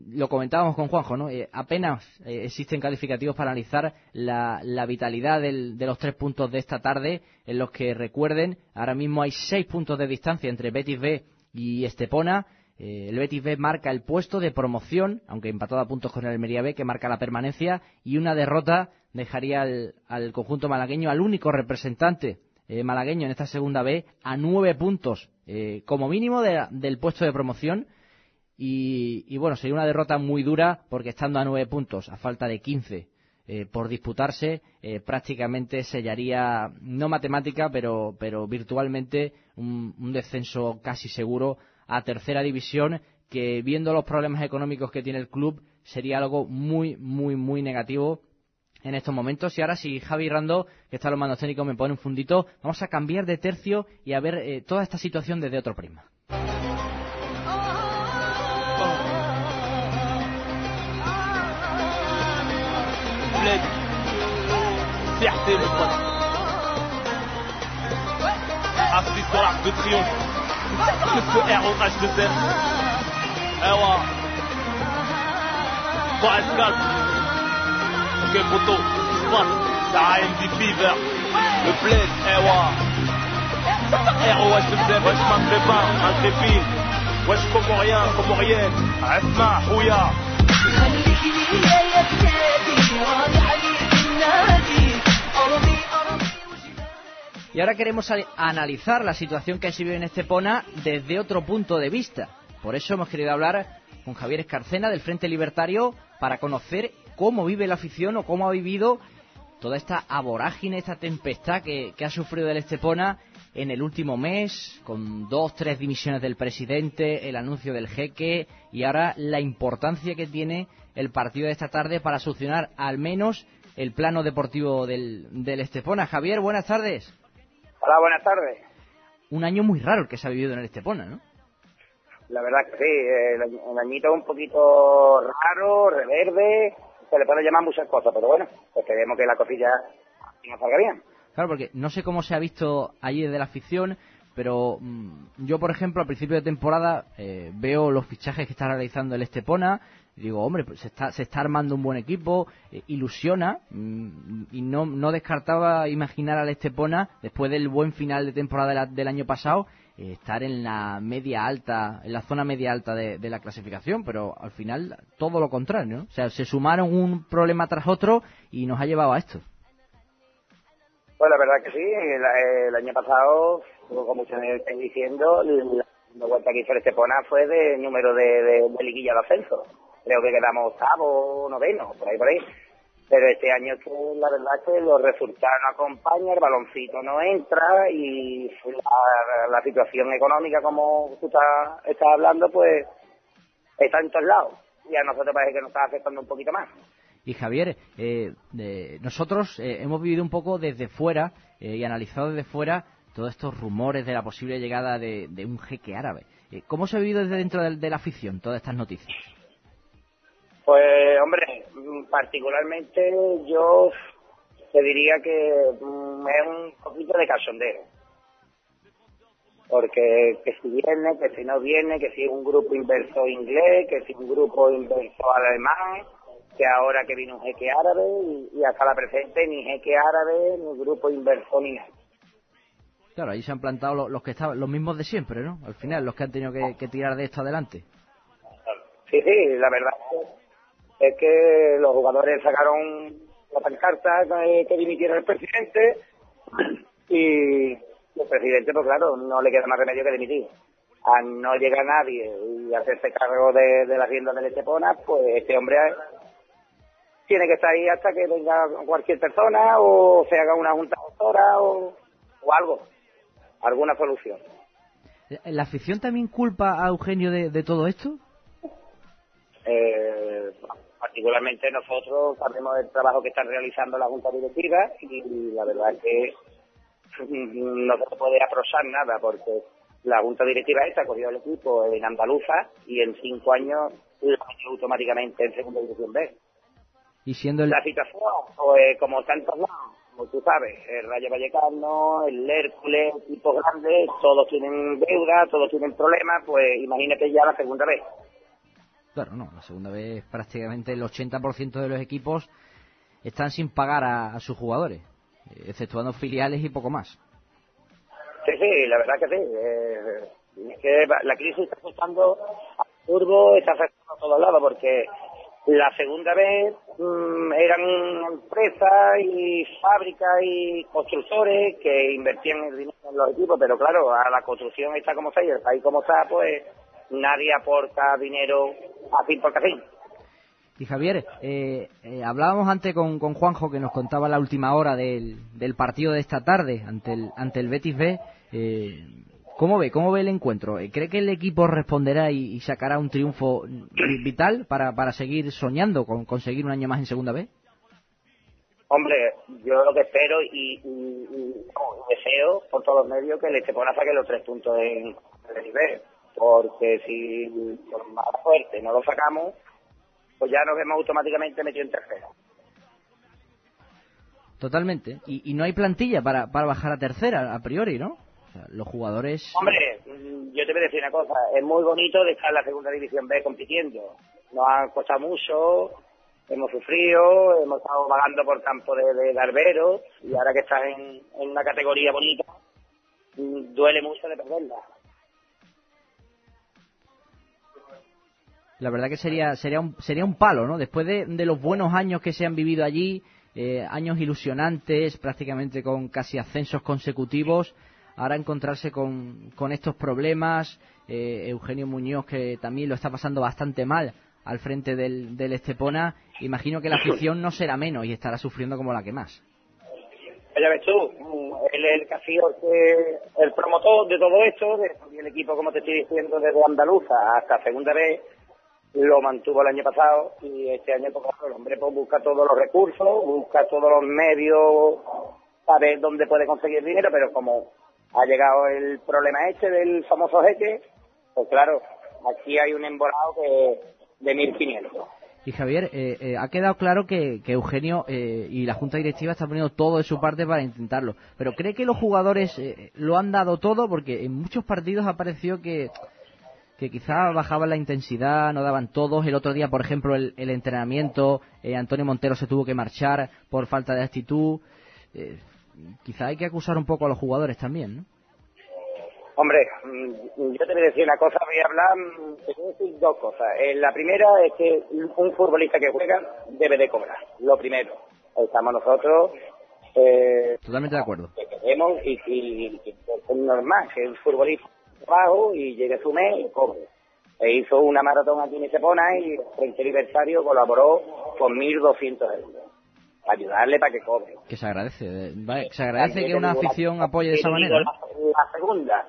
lo comentábamos con Juanjo, ¿no? apenas existen calificativos para analizar la, la vitalidad del, de los tres puntos de esta tarde, en los que recuerden, ahora mismo hay seis puntos de distancia entre Betis B y Estepona. Eh, el Betis B marca el puesto de promoción, aunque empatado a puntos con el Almería B, que marca la permanencia, y una derrota dejaría al, conjunto malagueño, al único representante eh, malagueño en esta segunda B, a nueve puntos, eh, como mínimo del puesto de promoción. Y, y, bueno, sería una derrota muy dura porque estando a nueve puntos, a falta de quince por disputarse, prácticamente sellaría, no matemática, pero, pero virtualmente un, descenso casi seguro a tercera división que viendo los problemas económicos que tiene el club sería algo muy, muy, muy negativo en estos momentos. Y ahora si Javi Rando, que está en los mandos técnicos, me pone un fundito, vamos a cambiar de tercio y a ver eh, toda esta situación desde otro prisma ça Le bled, un Y ahora queremos analizar la situación que se vive en Estepona desde otro punto de vista. Por eso hemos querido hablar con Javier Escarcena del Frente Libertario para conocer cómo vive la afición o cómo ha vivido toda esta aborágine, esta tempestad que, ha sufrido el Estepona en el último mes, con dos, tres dimisiones del presidente, el anuncio del jeque y ahora la importancia que tiene el partido de esta tarde para solucionar al menos el plano deportivo del, del Estepona. Javier, buenas tardes. Hola, buenas tardes. Un año muy raro el que se ha vivido en el Estepona, ¿no? La verdad que sí, el, añito un poquito raro, reverde, se le puede llamar muchas cosas, pero bueno, pues queremos que la cosilla no salga bien. Claro, porque no sé cómo se ha visto allí desde la afición, pero mm, yo, por ejemplo, al principio de temporada eh, veo los fichajes que está realizando el Estepona y digo, hombre, pues se está, se está armando un buen equipo, eh, ilusiona mm, y no, no descartaba imaginar al Estepona, después del buen final de temporada de la- del año pasado, estar en la media alta, en la zona media alta de, de la clasificación, pero al final todo lo contrario. O sea, se sumaron un problema tras otro y nos ha llevado a esto. Pues la verdad que sí, el, el año pasado, como ustedes están diciendo, la segunda vuelta que hizo el Estepona fue de número de, de, de liguilla de ascenso. Creo que quedamos octavo, noveno, por ahí, por ahí. Pero este año que la verdad que los resultados no acompañan, el baloncito no entra y la, situación económica, como tú estás, estás hablando, pues está en todos lados. Y a nosotros parece que nos está afectando un poquito más. Y Javier, eh, nosotros eh, hemos vivido un poco desde fuera eh, y analizado desde fuera todos estos rumores de la posible llegada de, de un jeque árabe. Eh, ¿Cómo se ha vivido desde dentro de, de la afición todas estas noticias? Pues, hombre, particularmente yo te diría que mm, es un poquito de cachondeo. Porque que si viene, que si no viene, que si es un grupo inversor inglés, que si un grupo inversor alemán, que ahora que vino un jeque árabe y, y hasta la presente ni jeque árabe, ni grupo inversor ni nada. Claro, ahí se han plantado lo- los, que estaban, los mismos de siempre, ¿no? Al final, los que han tenido que, que tirar de esto adelante. Sí, sí, la verdad es que los jugadores sacaron la pancarta que, dimitiera el presidente y el presidente, pues claro, no le queda más remedio que dimitir. A no llegar nadie y hacerse cargo de, de la rienda del Estepona, pues este hombre tiene que estar ahí hasta que venga cualquier persona o se haga una junta doctora o, o algo, alguna solución. ¿La afición también culpa a Eugenio de, de todo esto? Eh, particularmente nosotros sabemos el trabajo que están realizando la Junta Directiva y la verdad es que mm, no se puede aproxar nada porque la Junta Directiva esta cogió el equipo en Andaluza y en cinco años lo metió automáticamente en Segunda División B. Y siendo el... La situación, pues como tantos lados, como tú sabes, el Rayo Vallecano, el Hércules, equipos grandes, todos tienen deuda, todos tienen problemas, pues imagínate ya la segunda vez. Claro, no, la segunda vez prácticamente el 80% de los equipos están sin pagar a, sus jugadores, exceptuando filiales y poco más. Sí, sí, la verdad que sí. Eh, es que la crisis está afectando a Turbo, está afectando a todos lados, porque la segunda vez mm, eran empresas y fábricas y constructores que invertían el dinero en los equipos, pero claro, a la construcción está como está y el país como está, pues nadie aporta dinero así porque así. Y Javier, eh, eh, hablábamos antes con, con Juanjo que nos contaba la última hora del, del partido de esta tarde ante el, ante el Betis B. Eh, ¿Cómo ve? ¿Cómo ve el encuentro? Eh, ¿Cree que el equipo responderá y, y sacará un triunfo vital para, para seguir soñando con conseguir un año más en Segunda B? Hombre, yo lo que espero y, y- y deseo por todos los medios que el Estepona saque los tres puntos en el nivel, porque si por más fuerte no lo sacamos, pues ya nos vemos automáticamente metidos en tercera. Totalmente. Y, y no hay plantilla para, para bajar a tercera, a priori, ¿no? O sea, los jugadores... Hombre, mm, yo te voy a decir una cosa, es muy bonito de estar en la segunda división B compitiendo. Nos ha costado mucho, hemos sufrido, hemos estado vagando por campo de, de y ahora que estás en, en una categoría bonita, mm, duele mucho de perderla. La verdad que sería sería un, sería un palo, ¿no? Después de, de los buenos años que se han vivido allí, eh, años ilusionantes, prácticamente con casi ascensos consecutivos, ahora encontrarse con, con estos problemas, eh, Eugenio Muñoz que también lo está pasando bastante mal al frente del, del Estepona, imagino que la afición no será menos y estará sufriendo como la que más. Ya ves tú, mm, él es el que ha sido el promotor de todo esto, de, y el equipo, como te estoy diciendo, desde Andaluza hasta segunda vez, lo mantuvo el año pasado y este año pues, el hombre pues, busca todos los recursos, busca todos los medios para ver dónde puede conseguir dinero, pero como ha llegado el problema este del famoso jeque, pues claro, aquí hay un embolado que de 1.500. Y Javier, eh, eh, ha quedado claro que, que Eugenio eh, y la Junta Directiva están poniendo todo de su parte para intentarlo. Pero ¿cree que los jugadores eh, lo han dado todo? Porque en muchos partidos ha parecido que, que quizá bajaban la intensidad, no daban todos. El otro día, por ejemplo, el, el entrenamiento, eh, Antonio Montero se tuvo que marchar por falta de actitud. Eh, quizá hay que acusar un poco a los jugadores también, ¿no? Hombre, mm, yo te voy a decir una cosa, voy a hablar, mm, te voy a decir dos cosas. Eh, la primera es que un futbolista que juega debe de cobrar, lo primero. Estamos nosotros eh, Totalmente de acuerdo. que queremos y, y- y es normal que el futbolista trabajo y llegue su mes y cobre. E hizo una maratón aquí en Estepona y frente aniversario colaboró con 1.200 euros. Para ayudarle para que cobre. Que se agradece. vale, se agradece que una digo la- afición apoye de esa manera. La, la segunda,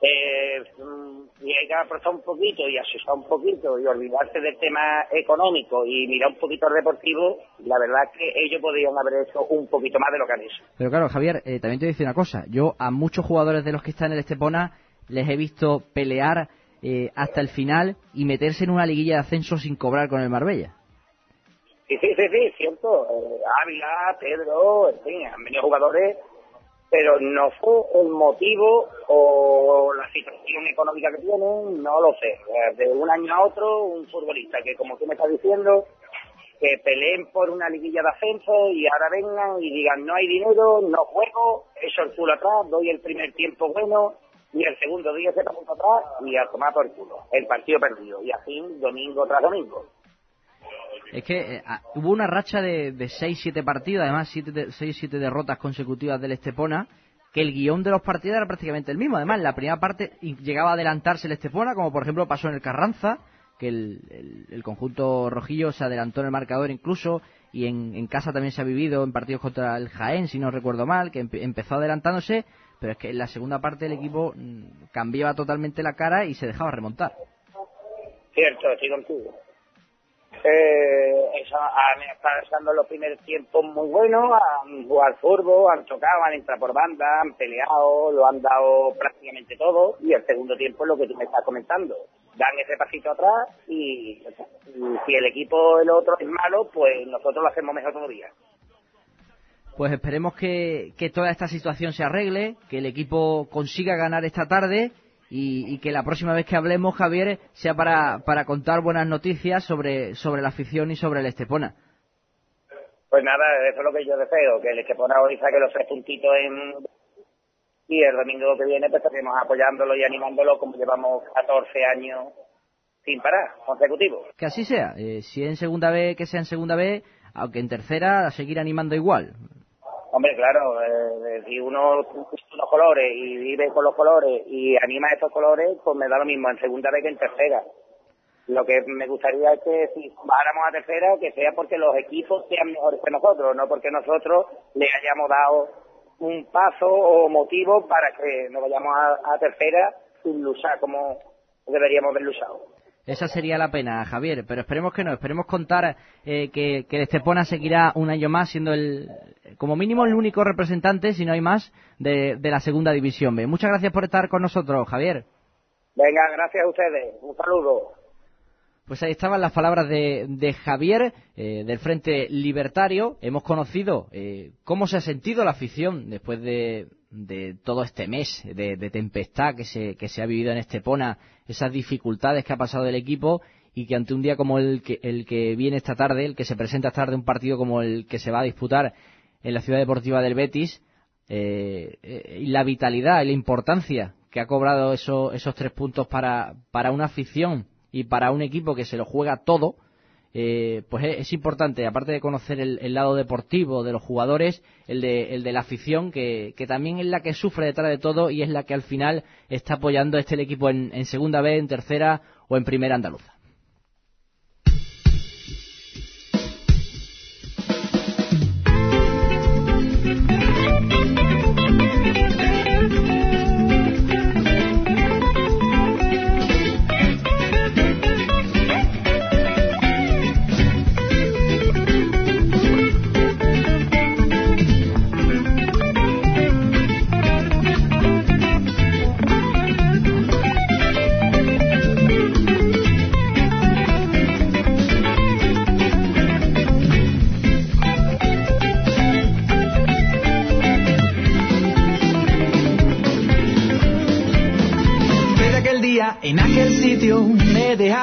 eh, mm, y hay que apretar un poquito y asustar un poquito y olvidarse del tema económico y mirar un poquito el deportivo, la verdad es que ellos podrían haber hecho un poquito más de lo que han hecho. Pero claro, Javier, eh, también te voy a decir una cosa. Yo a muchos jugadores de los que están en el Estepona les he visto pelear eh, hasta el final y meterse en una liguilla de ascenso sin cobrar con el Marbella. Sí, sí, sí, sí, cierto. Eh, Ávila, Pedro, en fin, han venido jugadores, pero no fue el motivo o la situación económica que tienen, no lo sé. De un año a otro, un futbolista que, como tú me estás diciendo, que peleen por una liguilla de ascenso y ahora vengan y digan no hay dinero, no juego, echo el culo atrás, doy el primer tiempo bueno y el segundo día se punto atrás y a tomar por culo. El partido perdido. Y así domingo tras domingo. Es que eh, ah, hubo una racha de, de 6-7 partidos, además 6-7 derrotas consecutivas del Estepona, que el guion de los partidos era prácticamente el mismo. Además, en la primera parte llegaba a adelantarse el Estepona, como por ejemplo pasó en el Carranza, que el, el- conjunto rojillo se adelantó en el marcador incluso, y en, en casa también se ha vivido en partidos contra el Jaén, si no recuerdo mal, que empe- empezó adelantándose, pero es que en la segunda parte el equipo mm, cambiaba totalmente la cara y se dejaba remontar. Cierto, estoy contigo. Eh, eso, han estado pasando los primeros tiempos muy buenos, han jugado furbo, han chocado, han entrado por banda, han peleado, lo han dado prácticamente todo, y el segundo tiempo es lo que tú me estás comentando. Dan ese pasito atrás y, y si el equipo el otro es malo, pues nosotros lo hacemos mejor todavía. Pues esperemos que, que toda esta situación se arregle, que el equipo consiga ganar esta tarde y, y que la próxima vez que hablemos, Javier, sea para, para contar buenas noticias sobre, sobre la afición y sobre el Estepona. Pues nada, eso es lo que yo deseo, que el Estepona hoy saque los tres puntitos en... Y el domingo que viene pues estaremos apoyándolo y animándolo como llevamos 14 años sin parar, consecutivos. Que así sea. Eh, si en segunda vez, que sea en segunda vez, aunque en tercera, a seguir animando igual. Hombre, claro, eh, si uno usa los colores y vive con los colores y anima estos colores, pues me da lo mismo en segunda vez que en tercera. Lo que me gustaría es que si bajáramos a tercera, que sea porque los equipos sean mejores que nosotros, no porque nosotros le hayamos dado un paso o motivo para que nos vayamos a tercera sin luchar como deberíamos haber luchado. Esa sería la pena, Javier, pero esperemos que no, esperemos contar eh, que, que el Estepona seguirá un año más siendo el, como mínimo el único representante, si no hay más, de, de la segunda división B. Muchas gracias por estar con nosotros, Javier. Venga, gracias a ustedes. Un saludo. Pues ahí estaban las palabras de, de Javier, eh, del Frente Libertario. Hemos conocido eh, cómo se ha sentido la afición después de, de todo este mes de, de tempestad que se, que se ha vivido en Estepona, esas dificultades que ha pasado el equipo y que ante un día como el que, el que viene esta tarde, el que se presenta esta tarde, un partido como el que se va a disputar en la ciudad deportiva del Betis, eh, eh, y la vitalidad y la importancia que ha cobrado eso- esos tres puntos para, para una afición y para un equipo que se lo juega todo, eh, pues es, es importante, aparte de conocer el, el lado deportivo de los jugadores, el de, el de la afición, que, también es la que sufre detrás de todo y es la que al final está apoyando este el equipo en, en segunda B, en tercera o en primera andaluza.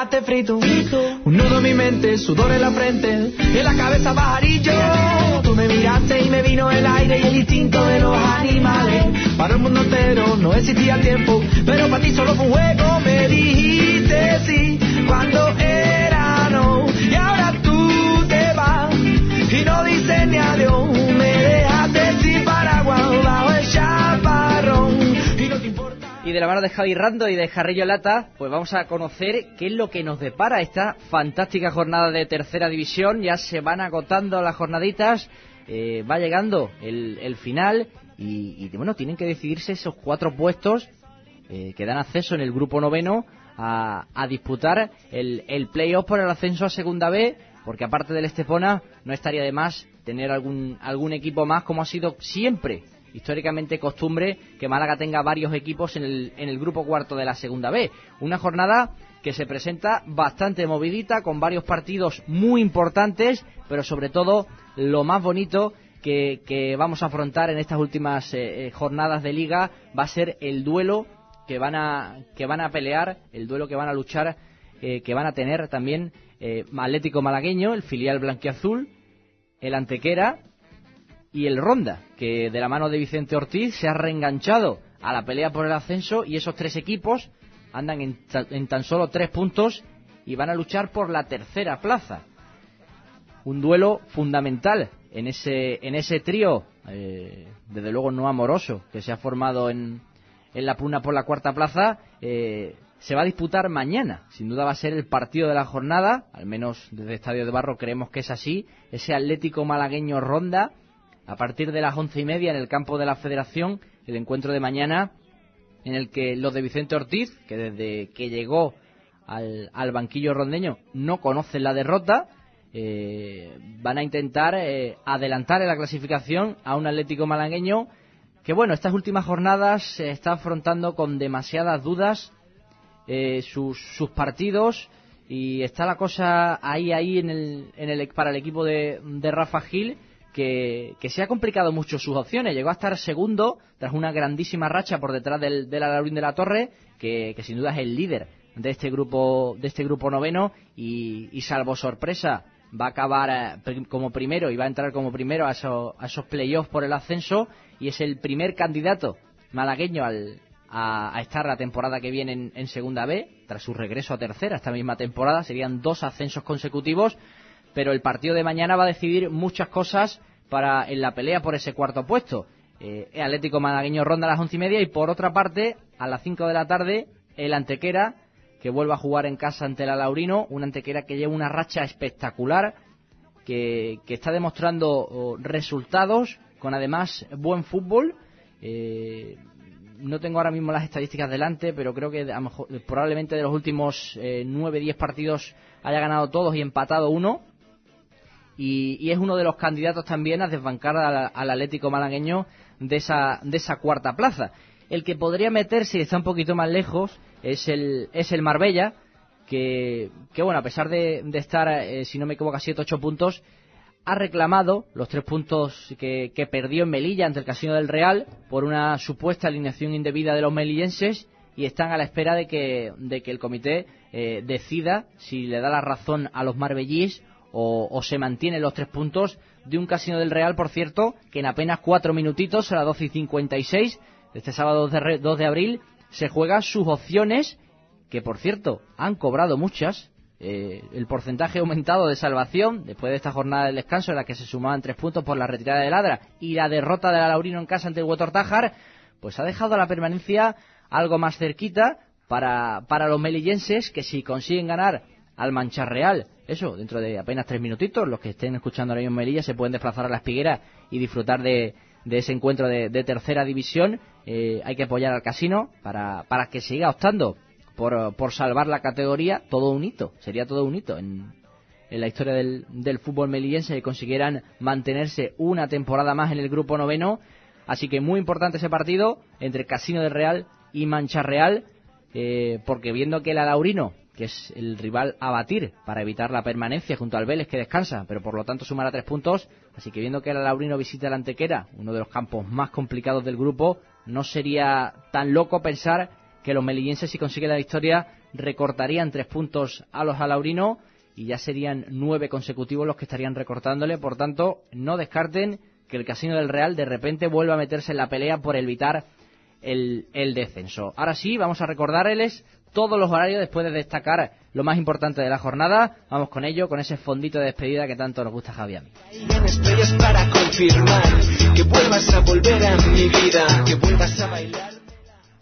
Dejaste frito. Un nudo en mi mente, sudor en la frente, en la cabeza pajarillo. Tú me miraste y me vino el aire y el instinto de los animales. Para el mundo entero no existía el tiempo, pero para ti solo fue un juego. Me dijiste sí cuando de la mano de Javi Rando y de Jarrillo Lata, pues vamos a conocer qué es lo que nos depara esta fantástica jornada de tercera división. Ya se van agotando las jornaditas, eh, va llegando el, el final y, bueno, tienen que decidirse esos cuatro puestos eh, que dan acceso en el grupo noveno a, a disputar el, el playoff por el ascenso a segunda B, porque aparte del Estepona no estaría de más tener algún, algún equipo más como ha sido siempre históricamente costumbre que Málaga tenga varios equipos en el, en el grupo cuarto de la segunda B. Una jornada que se presenta bastante movidita, con varios partidos muy importantes, pero sobre todo lo más bonito que, vamos a afrontar en estas últimas eh, jornadas de liga va a ser el duelo que van a, que van a pelear, el duelo que van a luchar, eh, que van a tener también eh, Atlético Malagueño, el filial blanquiazul, el Antequera y el Ronda, que de la mano de Vicente Ortiz se ha reenganchado a la pelea por el ascenso y esos tres equipos andan en, en, tan solo tres puntos y van a luchar por la tercera plaza. Un duelo fundamental en ese, en ese trío, eh, desde luego no amoroso, que se ha formado en, en la pugna por la cuarta plaza. Eh, se va a disputar mañana. Sin duda va a ser el partido de la jornada, al menos desde Estadio de Barro creemos que es así. Ese Atlético Malagueño Ronda a partir de las once y media en el campo de la Federación, el encuentro de mañana, en el que los de Vicente Ortiz, que desde que llegó al, banquillo rondeño no conocen la derrota, eh, van a intentar eh, adelantar en la clasificación a un Atlético malagueño que, bueno, estas últimas jornadas se está afrontando con demasiadas dudas eh, sus, sus partidos y está la cosa ahí, ahí en el, en el, para el equipo de, de Rafa Gil que, se ha complicado mucho sus opciones. Llegó a estar segundo tras una grandísima racha por detrás del, del Alaurín de la Torre, que, sin duda es el líder de este grupo, de este grupo noveno y, salvo sorpresa va a acabar eh, como primero y va a entrar como primero a, eso, a esos playoffs por el ascenso y es el primer candidato malagueño al, a, a, estar la temporada que viene en, en segunda B, tras su regreso a tercera esta misma temporada. Serían dos ascensos consecutivos pero el partido de mañana va a decidir muchas cosas para en la pelea por ese cuarto puesto. Eh, Atlético Malagueño ronda a las once y media y por otra parte, a las cinco de la tarde, el Antequera, que vuelve a jugar en casa ante el Alaurino, un Antequera que lleva una racha espectacular, que, está demostrando oh, resultados, con además buen fútbol. Eh, no tengo ahora mismo las estadísticas delante, pero creo que a mejor, probablemente de los últimos eh, nueve, diez partidos haya ganado todos y empatado uno y, es uno de los candidatos también a desbancar al, al, Atlético malagueño de esa, de esa cuarta plaza. El que podría meterse y está un poquito más lejos es el, es el Marbella, que, que bueno, a pesar de, estar, eh, si no me equivoco, a 7-8 puntos, ha reclamado los tres puntos que, que, perdió en Melilla ante el Casino del Real por una supuesta alineación indebida de los melillenses y están a la espera de que, de que el comité eh, decida si le da la razón a los marbellís o, se mantienen los tres puntos de un Casino del Real, por cierto, que en apenas cuatro minutitos, a las 12 y 56, este sábado 2 de abril, se juega sus opciones, que por cierto han cobrado muchas. Eh, el porcentaje aumentado de salvación después de esta jornada de descanso en la que se sumaban tres puntos por la retirada de Ladra y la derrota de la Laurino en casa ante el Huetor Tájar, pues ha dejado la permanencia algo más cerquita para, para los melillenses que si consiguen ganar al Manchar Real. Eso, dentro de apenas tres minutitos, los que estén escuchando ahora mismo en Melilla se pueden desplazar a la Espiguera y disfrutar de, de ese encuentro de, de tercera división. Eh, hay que apoyar al casino para, para que siga optando por, por salvar la categoría. Todo un hito, sería todo un hito en, en la historia del, del fútbol melillense que consiguieran mantenerse una temporada más en el grupo noveno. Así que muy importante ese partido entre Casino del Real y Mancha Real, eh, porque viendo que el Alaurino que es el rival a batir para evitar la permanencia junto al Vélez que descansa, pero por lo tanto sumará tres puntos. Así que viendo que el Laurino visita la Antequera, uno de los campos más complicados del grupo, no sería tan loco pensar que los melillenses, si consiguen la victoria, recortarían tres puntos a los alaurinos y ya serían nueve consecutivos los que estarían recortándole. Por tanto, no descarten que el Casino del Real de repente vuelva a meterse en la pelea por evitar el, el descenso. Ahora sí, vamos a recordarles todos los horarios después de destacar lo más importante de la jornada. Vamos con ello, con ese fondito de despedida que tanto nos gusta Javi a mí. para confirmar que vuelvas a volver a mi vida, que vuelvas a bailar.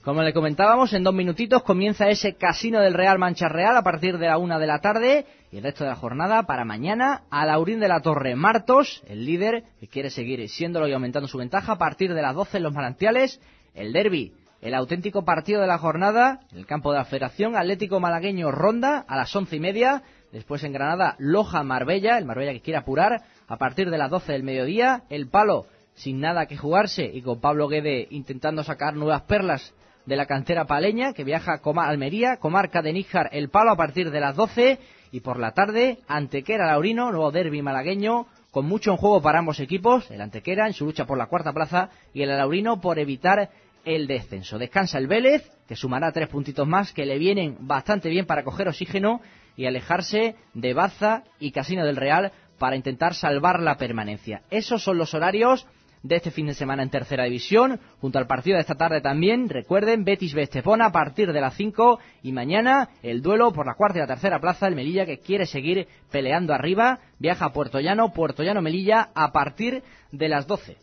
Como le comentábamos, en dos minutitos comienza ese Casino del Real Mancha Real a partir de la una de la tarde y el resto de la jornada para mañana a Laurín de la Torre Martos, el líder que quiere seguir siéndolo y aumentando su ventaja a partir de las 12 en los manantiales, el derby, el auténtico partido de la jornada, en el campo de la Federación Atlético Malagueño Ronda a las once y media, después en Granada Loja Marbella, el Marbella que quiere apurar a partir de las 12 del mediodía, el palo sin nada que jugarse y con Pablo Guede intentando sacar nuevas perlas de la cantera paleña, que viaja a Almería, comarca de Níjar, el palo a partir de las 12 y por la tarde, Antequera Laurino, nuevo derby malagueño, con mucho en juego para ambos equipos, el Antequera en su lucha por la cuarta plaza y el Laurino por evitar el descenso. Descansa el Vélez, que sumará tres puntitos más, que le vienen bastante bien para coger oxígeno y alejarse de Baza y Casino del Real para intentar salvar la permanencia. Esos son los horarios de este fin de semana en tercera división, junto al partido de esta tarde también, recuerden, Betis Bestepona a partir de las 5 y mañana el duelo por la cuarta y la tercera plaza, el Melilla que quiere seguir peleando arriba, viaja a Puerto Llano, Puerto Llano Melilla a partir de las 12.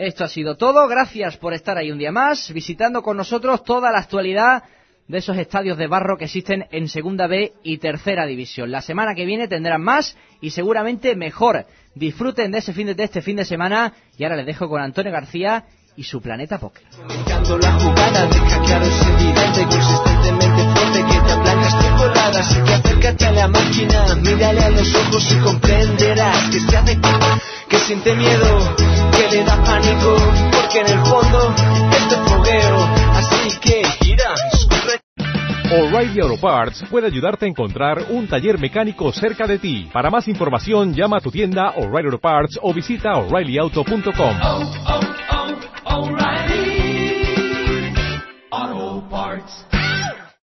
Esto ha sido todo. Gracias por estar ahí un día más, visitando con nosotros toda la actualidad de esos estadios de barro que existen en Segunda B y Tercera División. La semana que viene tendrán más y seguramente mejor. Disfruten de ese fin de, este fin de semana y ahora les dejo con Antonio García y su Planeta Póker. Es blancas colada así que acércate a la máquina mírale a los ojos y comprenderás que se hace que siente miedo que le da pánico porque en el fondo este fogueo así que gira O'Reilly Auto Parts puede ayudarte a encontrar un taller mecánico cerca de ti. Para más información, llama a tu tienda O'Reilly Auto Parts o visita oreillyauto.com.